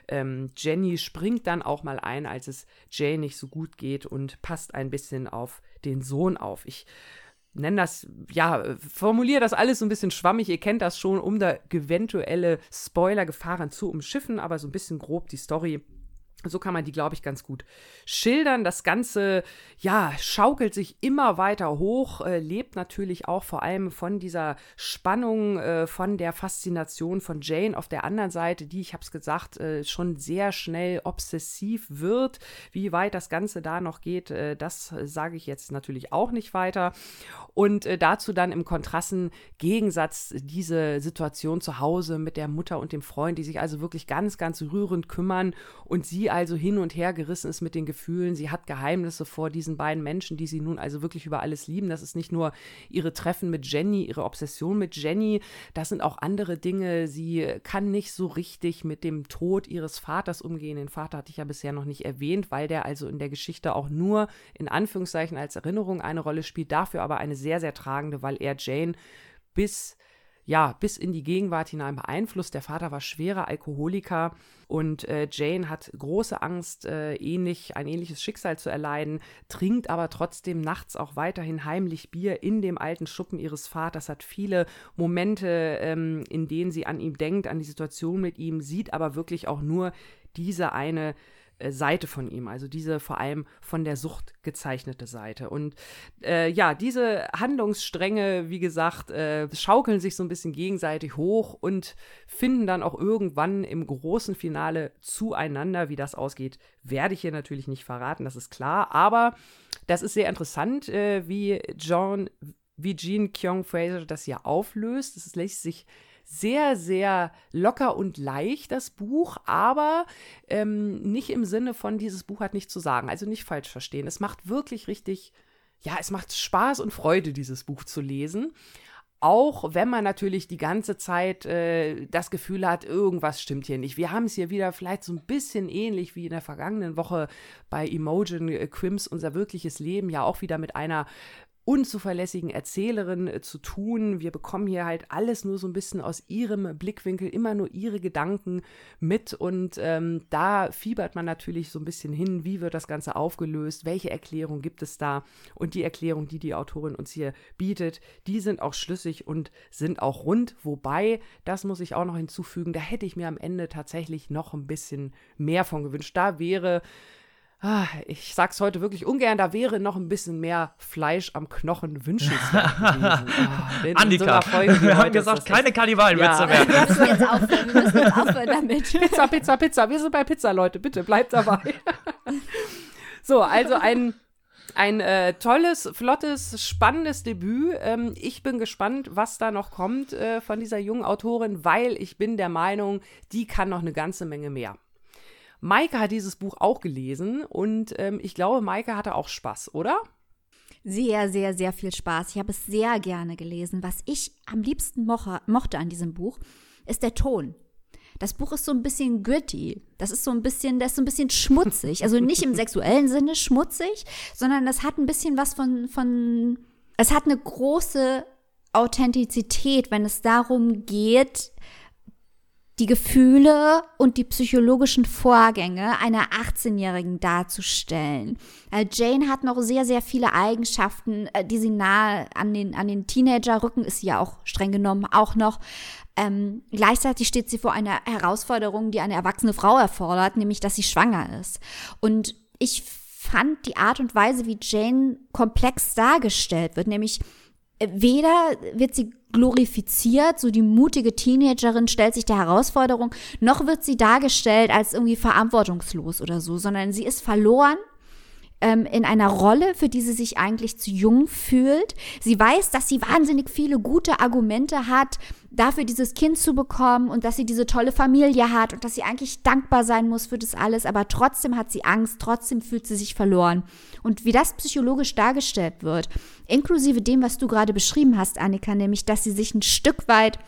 ähm, Jenny springt dann auch mal ein, als es Jane nicht so gut geht und passt ein bisschen auf den Sohn auf. Ich nenne das, ja, formuliere das alles so ein bisschen schwammig. Ihr kennt das schon, um da eventuelle Spoiler-Gefahren zu umschiffen, aber so ein bisschen grob die Story so kann man die, glaube ich, ganz gut schildern. Das Ganze, ja, schaukelt sich immer weiter hoch, äh, lebt natürlich auch vor allem von dieser Spannung, äh, von der Faszination von Jane auf der anderen Seite, die, ich habe es gesagt, äh, schon sehr schnell obsessiv wird. Wie weit das Ganze da noch geht, äh, das sage ich jetzt natürlich auch nicht weiter. Und äh, dazu dann im Kontrasten Gegensatz diese Situation zu Hause mit der Mutter und dem Freund, die sich also wirklich ganz, ganz rührend kümmern und sie also hin und her gerissen ist mit den Gefühlen. Sie hat Geheimnisse vor diesen beiden Menschen, die sie nun also wirklich über alles lieben. Das ist nicht nur ihre Treffen mit Jenny, ihre Obsession mit Jenny, das sind auch andere Dinge. Sie kann nicht so richtig mit dem Tod ihres Vaters umgehen. Den Vater hatte ich ja bisher noch nicht erwähnt, weil der also in der Geschichte auch nur in Anführungszeichen als Erinnerung eine Rolle spielt, dafür aber eine sehr, sehr tragende, weil er Jane bis ja, bis in die Gegenwart hinein beeinflusst. Der Vater war schwerer Alkoholiker und äh, Jane hat große Angst, äh, ähnlich, ein ähnliches Schicksal zu erleiden, trinkt aber trotzdem nachts auch weiterhin heimlich Bier in dem alten Schuppen ihres Vaters, hat viele Momente, ähm, in denen sie an ihm denkt, an die Situation mit ihm, sieht aber wirklich auch nur diese eine Seite von ihm, also diese vor allem von der Sucht gezeichnete Seite. Und äh, ja, diese Handlungsstränge, wie gesagt, äh, schaukeln sich so ein bisschen gegenseitig hoch und finden dann auch irgendwann im großen Finale zueinander. Wie das ausgeht, werde ich hier natürlich nicht verraten, das ist klar. Aber das ist sehr interessant, äh, wie John, wie Jean Kyung Fraser das hier auflöst. Es lässt sich sehr, sehr locker und leicht, das Buch, aber ähm, nicht im Sinne von, dieses Buch hat nichts zu sagen. Also nicht falsch verstehen. Es macht wirklich richtig, ja, es macht Spaß und Freude, dieses Buch zu lesen. Auch wenn man natürlich die ganze Zeit äh, das Gefühl hat, irgendwas stimmt hier nicht. Wir haben es hier wieder vielleicht so ein bisschen ähnlich wie in der vergangenen Woche bei Imogen äh, Quims, unser wirkliches Leben, ja auch wieder mit einer unzuverlässigen Erzählerin äh, zu tun. Wir bekommen hier halt alles nur so ein bisschen aus ihrem Blickwinkel, immer nur ihre Gedanken mit und ähm, da fiebert man natürlich so ein bisschen hin, wie wird das Ganze aufgelöst, welche Erklärung gibt es da und die Erklärung, die die Autorin uns hier bietet, die sind auch schlüssig und sind auch rund, wobei, das muss ich auch noch hinzufügen, da hätte ich mir am Ende tatsächlich noch ein bisschen mehr von gewünscht. Da wäre ich sag's heute wirklich ungern, da wäre noch ein bisschen mehr Fleisch am Knochen wünschenswert gewesen. Oh, Annika, so wir haben gesagt, keine Kannibalenwitze ja. mehr. Wir müssen jetzt aufhören, wir müssen jetzt aufhören damit. Pizza, Pizza, Pizza. Wir sind bei Pizza, Leute. Bitte, bleibt dabei. so, also ein ein äh, tolles, flottes, spannendes Debüt. Ähm, ich bin gespannt, was da noch kommt äh, von dieser jungen Autorin, weil ich bin der Meinung, die kann noch eine ganze Menge mehr. Maike hat dieses Buch auch gelesen und ähm, ich glaube, Maike hatte auch Spaß, oder? Sehr, sehr, sehr viel Spaß. Ich habe es sehr gerne gelesen. Was ich am liebsten moche, mochte an diesem Buch, ist der Ton. Das Buch ist so ein bisschen gritty. Das ist so ein bisschen, das ist so ein bisschen schmutzig. Also nicht im sexuellen Sinne schmutzig, sondern das hat ein bisschen was von, von, es hat eine große Authentizität, wenn es darum geht, die Gefühle und die psychologischen Vorgänge einer 18-Jährigen darzustellen. Äh, Jane hat noch sehr, sehr viele Eigenschaften, äh, die sie nahe an den, an den Teenager rücken, ist sie ja auch streng genommen auch noch. Ähm, gleichzeitig steht sie vor einer Herausforderung, die eine erwachsene Frau erfordert, nämlich dass sie schwanger ist. Und ich fand die Art und Weise, wie Jane komplex dargestellt wird, nämlich weder wird sie glorifiziert, so die mutige Teenagerin stellt sich der Herausforderung, noch wird sie dargestellt als irgendwie verantwortungslos oder so, sondern sie ist verloren ähm, in einer Rolle, für die sie sich eigentlich zu jung fühlt. Sie weiß, dass sie wahnsinnig viele gute Argumente hat, dafür dieses Kind zu bekommen und dass sie diese tolle Familie hat und dass sie eigentlich dankbar sein muss für das alles, aber trotzdem hat sie Angst, trotzdem fühlt sie sich verloren. Und wie das psychologisch dargestellt wird, inklusive dem, was du gerade beschrieben hast, Annika, nämlich, dass sie sich ein Stück weit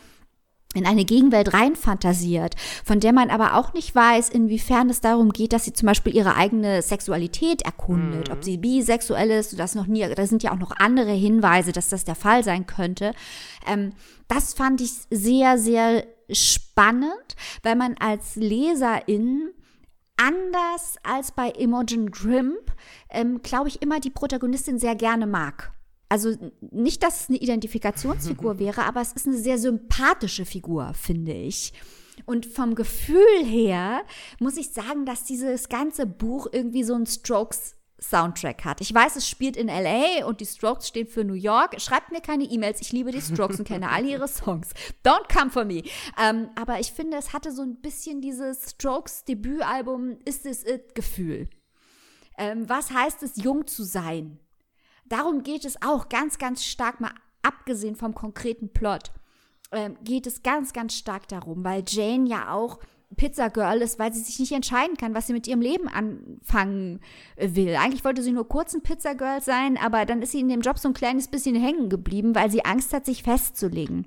in eine Gegenwelt reinfantasiert, von der man aber auch nicht weiß, inwiefern es darum geht, dass sie zum Beispiel ihre eigene Sexualität erkundet, mhm. ob sie bisexuell ist, das noch nie, da sind ja auch noch andere Hinweise, dass das der Fall sein könnte. Ähm, das fand ich sehr, sehr spannend, weil man als Leserin anders als bei Imogen Grimp, ähm, glaube ich, immer die Protagonistin sehr gerne mag. Also nicht, dass es eine Identifikationsfigur wäre, aber es ist eine sehr sympathische Figur, finde ich. Und vom Gefühl her muss ich sagen, dass dieses ganze Buch irgendwie so ein Strokes Soundtrack hat. Ich weiß, es spielt in LA und die Strokes stehen für New York. Schreibt mir keine E-Mails. Ich liebe die Strokes und kenne alle ihre Songs. Don't come for me. Ähm, aber ich finde, es hatte so ein bisschen dieses Strokes Debütalbum Ist es it Gefühl. Ähm, was heißt es, jung zu sein? Darum geht es auch ganz, ganz stark, mal abgesehen vom konkreten Plot, äh, geht es ganz, ganz stark darum, weil Jane ja auch Pizza Girl ist, weil sie sich nicht entscheiden kann, was sie mit ihrem Leben anfangen will. Eigentlich wollte sie nur kurz ein Pizza Girl sein, aber dann ist sie in dem Job so ein kleines bisschen hängen geblieben, weil sie Angst hat, sich festzulegen.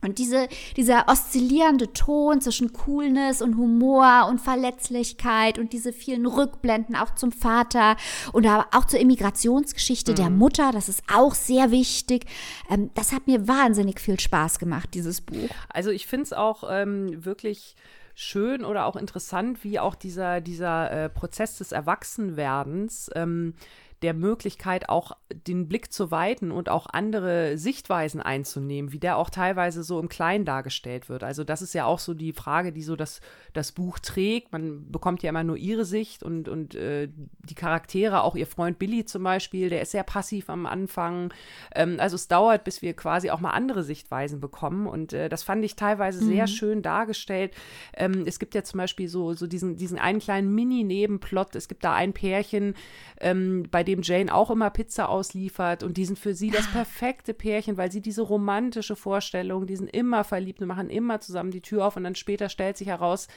Und diese, dieser oszillierende Ton zwischen Coolness und Humor und Verletzlichkeit und diese vielen Rückblenden auch zum Vater und auch zur Immigrationsgeschichte mhm. der Mutter, das ist auch sehr wichtig. Ähm, das hat mir wahnsinnig viel Spaß gemacht, dieses Buch. Also ich finde es auch ähm, wirklich schön oder auch interessant, wie auch dieser, dieser äh, Prozess des Erwachsenwerdens ähm, der Möglichkeit, auch den Blick zu weiten und auch andere Sichtweisen einzunehmen, wie der auch teilweise so im Kleinen dargestellt wird. Also das ist ja auch so die Frage, die so das, das Buch trägt. Man bekommt ja immer nur ihre Sicht und, und äh, die Charaktere, auch ihr Freund Billy zum Beispiel, der ist sehr passiv am Anfang. Ähm, also es dauert, bis wir quasi auch mal andere Sichtweisen bekommen und äh, das fand ich teilweise mhm. sehr schön dargestellt. Ähm, es gibt ja zum Beispiel so, so diesen, diesen einen kleinen Mini-Nebenplot. Es gibt da ein Pärchen, ähm, bei dem Jane auch immer Pizza ausliefert und die sind für sie das perfekte Pärchen, weil sie diese romantische Vorstellung, die sind immer verliebt und machen immer zusammen die Tür auf und dann später stellt sich heraus,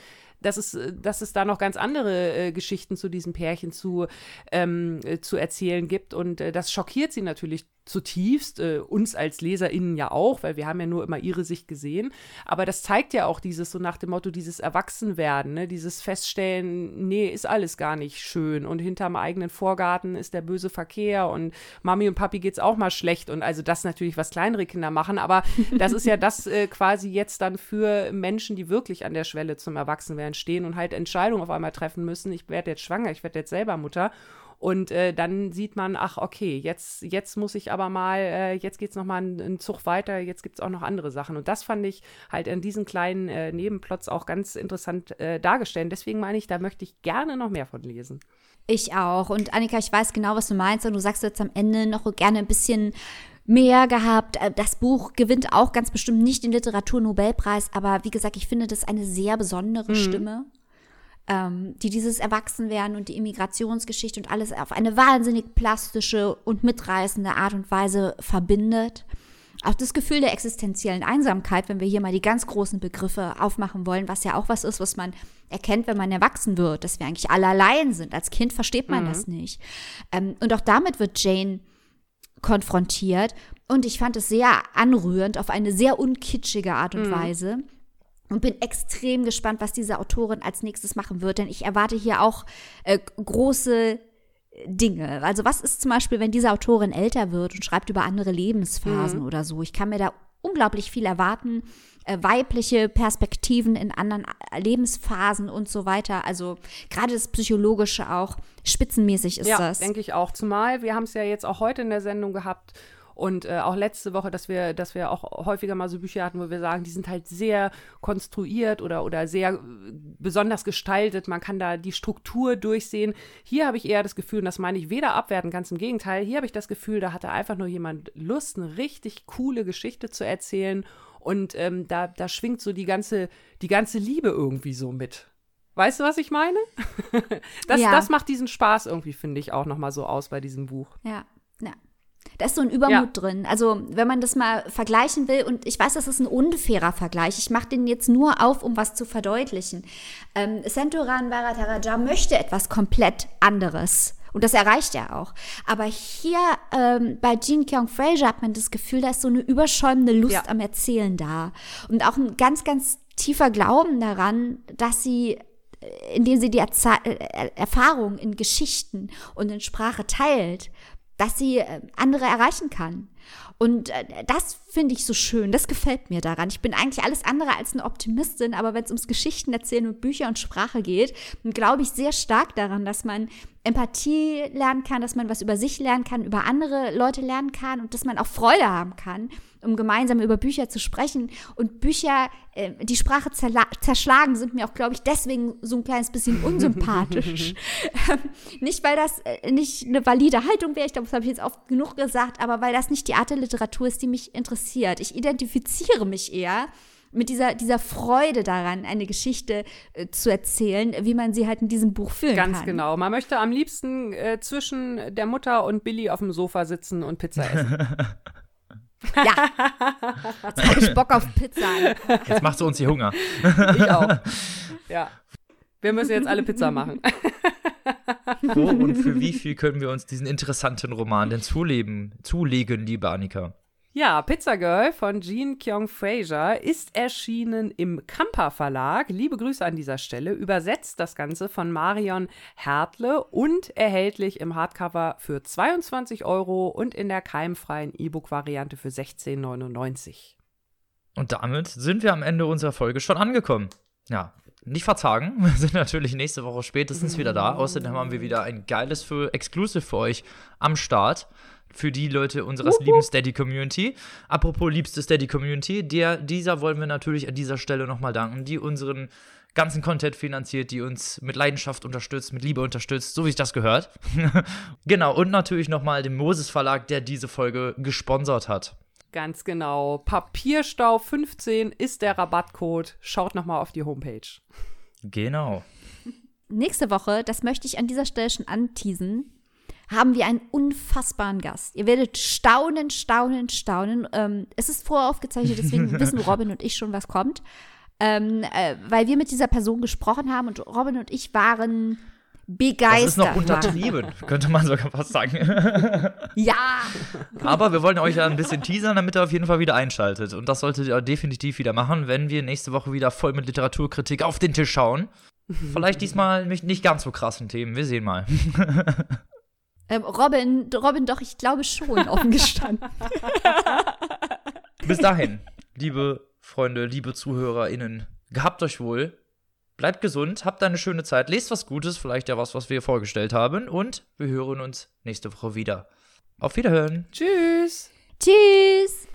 dass es, dass es da noch ganz andere äh, Geschichten zu diesem Pärchen zu, ähm, äh, zu erzählen gibt. Und äh, das schockiert sie natürlich zutiefst, äh, uns als LeserInnen ja auch, weil wir haben ja nur immer ihre Sicht gesehen. Aber das zeigt ja auch dieses, so nach dem Motto, dieses Erwachsenwerden, ne? dieses Feststellen, nee, ist alles gar nicht schön und hinterm eigenen Vorgarten ist der böse Verkehr und Mami und Papi geht's auch mal schlecht und also das natürlich, was kleinere Kinder machen, aber das ist ja das äh, quasi jetzt dann für Menschen, die wirklich an der Schwelle zum Erwachsenwerden stehen und halt Entscheidungen auf einmal treffen müssen. Ich werde jetzt schwanger, ich werde jetzt selber Mutter und äh, dann sieht man, ach, okay, jetzt, jetzt muss ich aber mal, äh, jetzt geht es nochmal einen, einen Zug weiter, jetzt gibt es auch noch andere Sachen. Und das fand ich halt in diesen kleinen äh, Nebenplots auch ganz interessant äh, dargestellt. Deswegen meine ich, da möchte ich gerne noch mehr von lesen. Ich auch. Und Annika, ich weiß genau, was du meinst. Und du sagst jetzt am Ende noch gerne ein bisschen mehr gehabt. Äh, das Buch gewinnt auch ganz bestimmt nicht den Literaturnobelpreis, aber wie gesagt, ich finde das eine sehr besondere mhm. Stimme ähm, die dieses Erwachsenwerden und die Immigrationsgeschichte und alles auf eine wahnsinnig plastische und mitreißende Art und Weise verbindet. Auch das Gefühl der existenziellen Einsamkeit, wenn wir hier mal die ganz großen Begriffe aufmachen wollen, was ja auch was ist, was man erkennt, wenn man erwachsen wird, dass wir eigentlich alle allein sind. Als Kind versteht man mhm. das nicht. Ähm, und auch damit wird Jane konfrontiert. Und ich fand es sehr anrührend auf eine sehr unkitschige Art und mhm. Weise und bin extrem gespannt, was diese Autorin als nächstes machen wird, denn ich erwarte hier auch äh, große Dinge. Also was ist zum Beispiel, wenn diese Autorin älter wird und schreibt über andere Lebensphasen mhm. oder so? Ich kann mir da unglaublich viel erwarten. Äh, weibliche Perspektiven in anderen äh, Lebensphasen und so weiter. Also gerade das Psychologische auch spitzenmäßig ist ja, das. denke ich auch. Zumal wir haben es ja jetzt auch heute in der Sendung gehabt und äh, auch letzte Woche, dass wir, dass wir auch häufiger mal so Bücher hatten, wo wir sagen, die sind halt sehr konstruiert oder, oder sehr äh, besonders gestaltet. Man kann da die Struktur durchsehen. Hier habe ich eher das Gefühl, und das meine ich weder abwerten, ganz im Gegenteil, hier habe ich das Gefühl, da hatte einfach nur jemand Lust, eine richtig coole Geschichte zu erzählen. Und ähm, da, da schwingt so die ganze, die ganze Liebe irgendwie so mit. Weißt du, was ich meine? das, Ja. das macht diesen Spaß irgendwie, finde ich, auch nochmal so aus bei diesem Buch. Ja, ja. Da ist so ein Übermut Ja. drin. Also, wenn man das mal vergleichen will, und ich weiß, das ist ein unfairer Vergleich, ich mache den jetzt nur auf, um was zu verdeutlichen. Ähm, Senturan Varadaraja möchte etwas komplett anderes. Und das erreicht er auch. Aber hier ähm, bei Jean Kyung Fraser hat man das Gefühl, da ist so eine überschäumende Lust Ja. am Erzählen da. Und auch ein ganz, ganz tiefer Glauben daran, dass sie äh, indem sie die Erza äh, Erfahrung in Geschichten und in Sprache teilt, dass sie äh, andere erreichen kann. Und äh, das finde ich so schön, das gefällt mir daran. Ich bin eigentlich alles andere als eine Optimistin, aber wenn es ums Geschichten erzählen und Bücher und Sprache geht, glaube ich sehr stark daran, dass man Empathie lernen kann, dass man was über sich lernen kann, über andere Leute lernen kann und dass man auch Freude haben kann, um gemeinsam über Bücher zu sprechen. Und Bücher, äh, die Sprache zerschlagen, sind mir auch, glaube ich, deswegen so ein kleines bisschen unsympathisch. Ähm, nicht, weil das äh, nicht eine valide Haltung wäre, ich glaube, das habe ich jetzt oft genug gesagt, aber weil das nicht die Art der Literatur ist, die mich interessiert. Ich identifiziere mich eher mit dieser, dieser Freude daran, eine Geschichte äh, zu erzählen, wie man sie halt in diesem Buch fühlen Ganz kann. genau. Man möchte am liebsten äh, zwischen der Mutter und Billy auf dem Sofa sitzen und Pizza essen. Ja. Jetzt habe ich Bock auf Pizza. Jetzt machst du uns die Hunger. Ich auch. Ja. Wir müssen jetzt alle Pizza machen. Wo und für wie viel können wir uns diesen interessanten Roman denn zuleben, zulegen, liebe Annika? Ja, Pizza Girl von Jean Kyung Fraser ist erschienen im Kampa Verlag. Liebe Grüße an dieser Stelle. Übersetzt das Ganze von Marion Hertle und erhältlich im Hardcover für 22 Euro und in der keimfreien E-Book-Variante für 16,99. Und damit sind wir am Ende unserer Folge schon angekommen. Ja, nicht verzagen. Wir sind natürlich nächste Woche spätestens wieder da. Außerdem haben wir wieder ein geiles für Exclusive für euch am Start. Für die Leute unseres lieben Steady Community. Apropos liebste Steady Community, der, dieser wollen wir natürlich an dieser Stelle nochmal danken, die unseren ganzen Content finanziert, die uns mit Leidenschaft unterstützt, mit Liebe unterstützt, so wie sich das gehört. genau, und natürlich nochmal dem Moses Verlag, der diese Folge gesponsert hat. Ganz genau. Papierstau 15 ist der Rabattcode. Schaut nochmal auf die Homepage. Genau. Nächste Woche, das möchte ich an dieser Stelle schon anteasen, haben wir einen unfassbaren Gast. Ihr werdet staunen, staunen, staunen. Ähm, es ist voraufgezeichnet, deswegen wissen Robin und ich schon, was kommt. Ähm, äh, weil wir mit dieser Person gesprochen haben und Robin und ich waren begeistert. Das ist noch untertrieben, könnte man sogar fast sagen. Ja, Aber wir wollen euch ja ein bisschen teasern, damit ihr auf jeden Fall wieder einschaltet. Und das solltet ihr definitiv wieder machen, wenn wir nächste Woche wieder voll mit Literaturkritik auf den Tisch schauen. Vielleicht diesmal nicht ganz so krassen Themen. Wir sehen mal. ähm, Robin, Robin, doch, ich glaube schon, offen gestanden. Bis dahin, liebe Freunde, liebe ZuhörerInnen, gehabt euch wohl. Bleibt gesund, habt eine schöne Zeit, lest was Gutes, vielleicht ja was, was wir vorgestellt haben. Und wir hören uns nächste Woche wieder. Auf Wiederhören. Tschüss. Tschüss.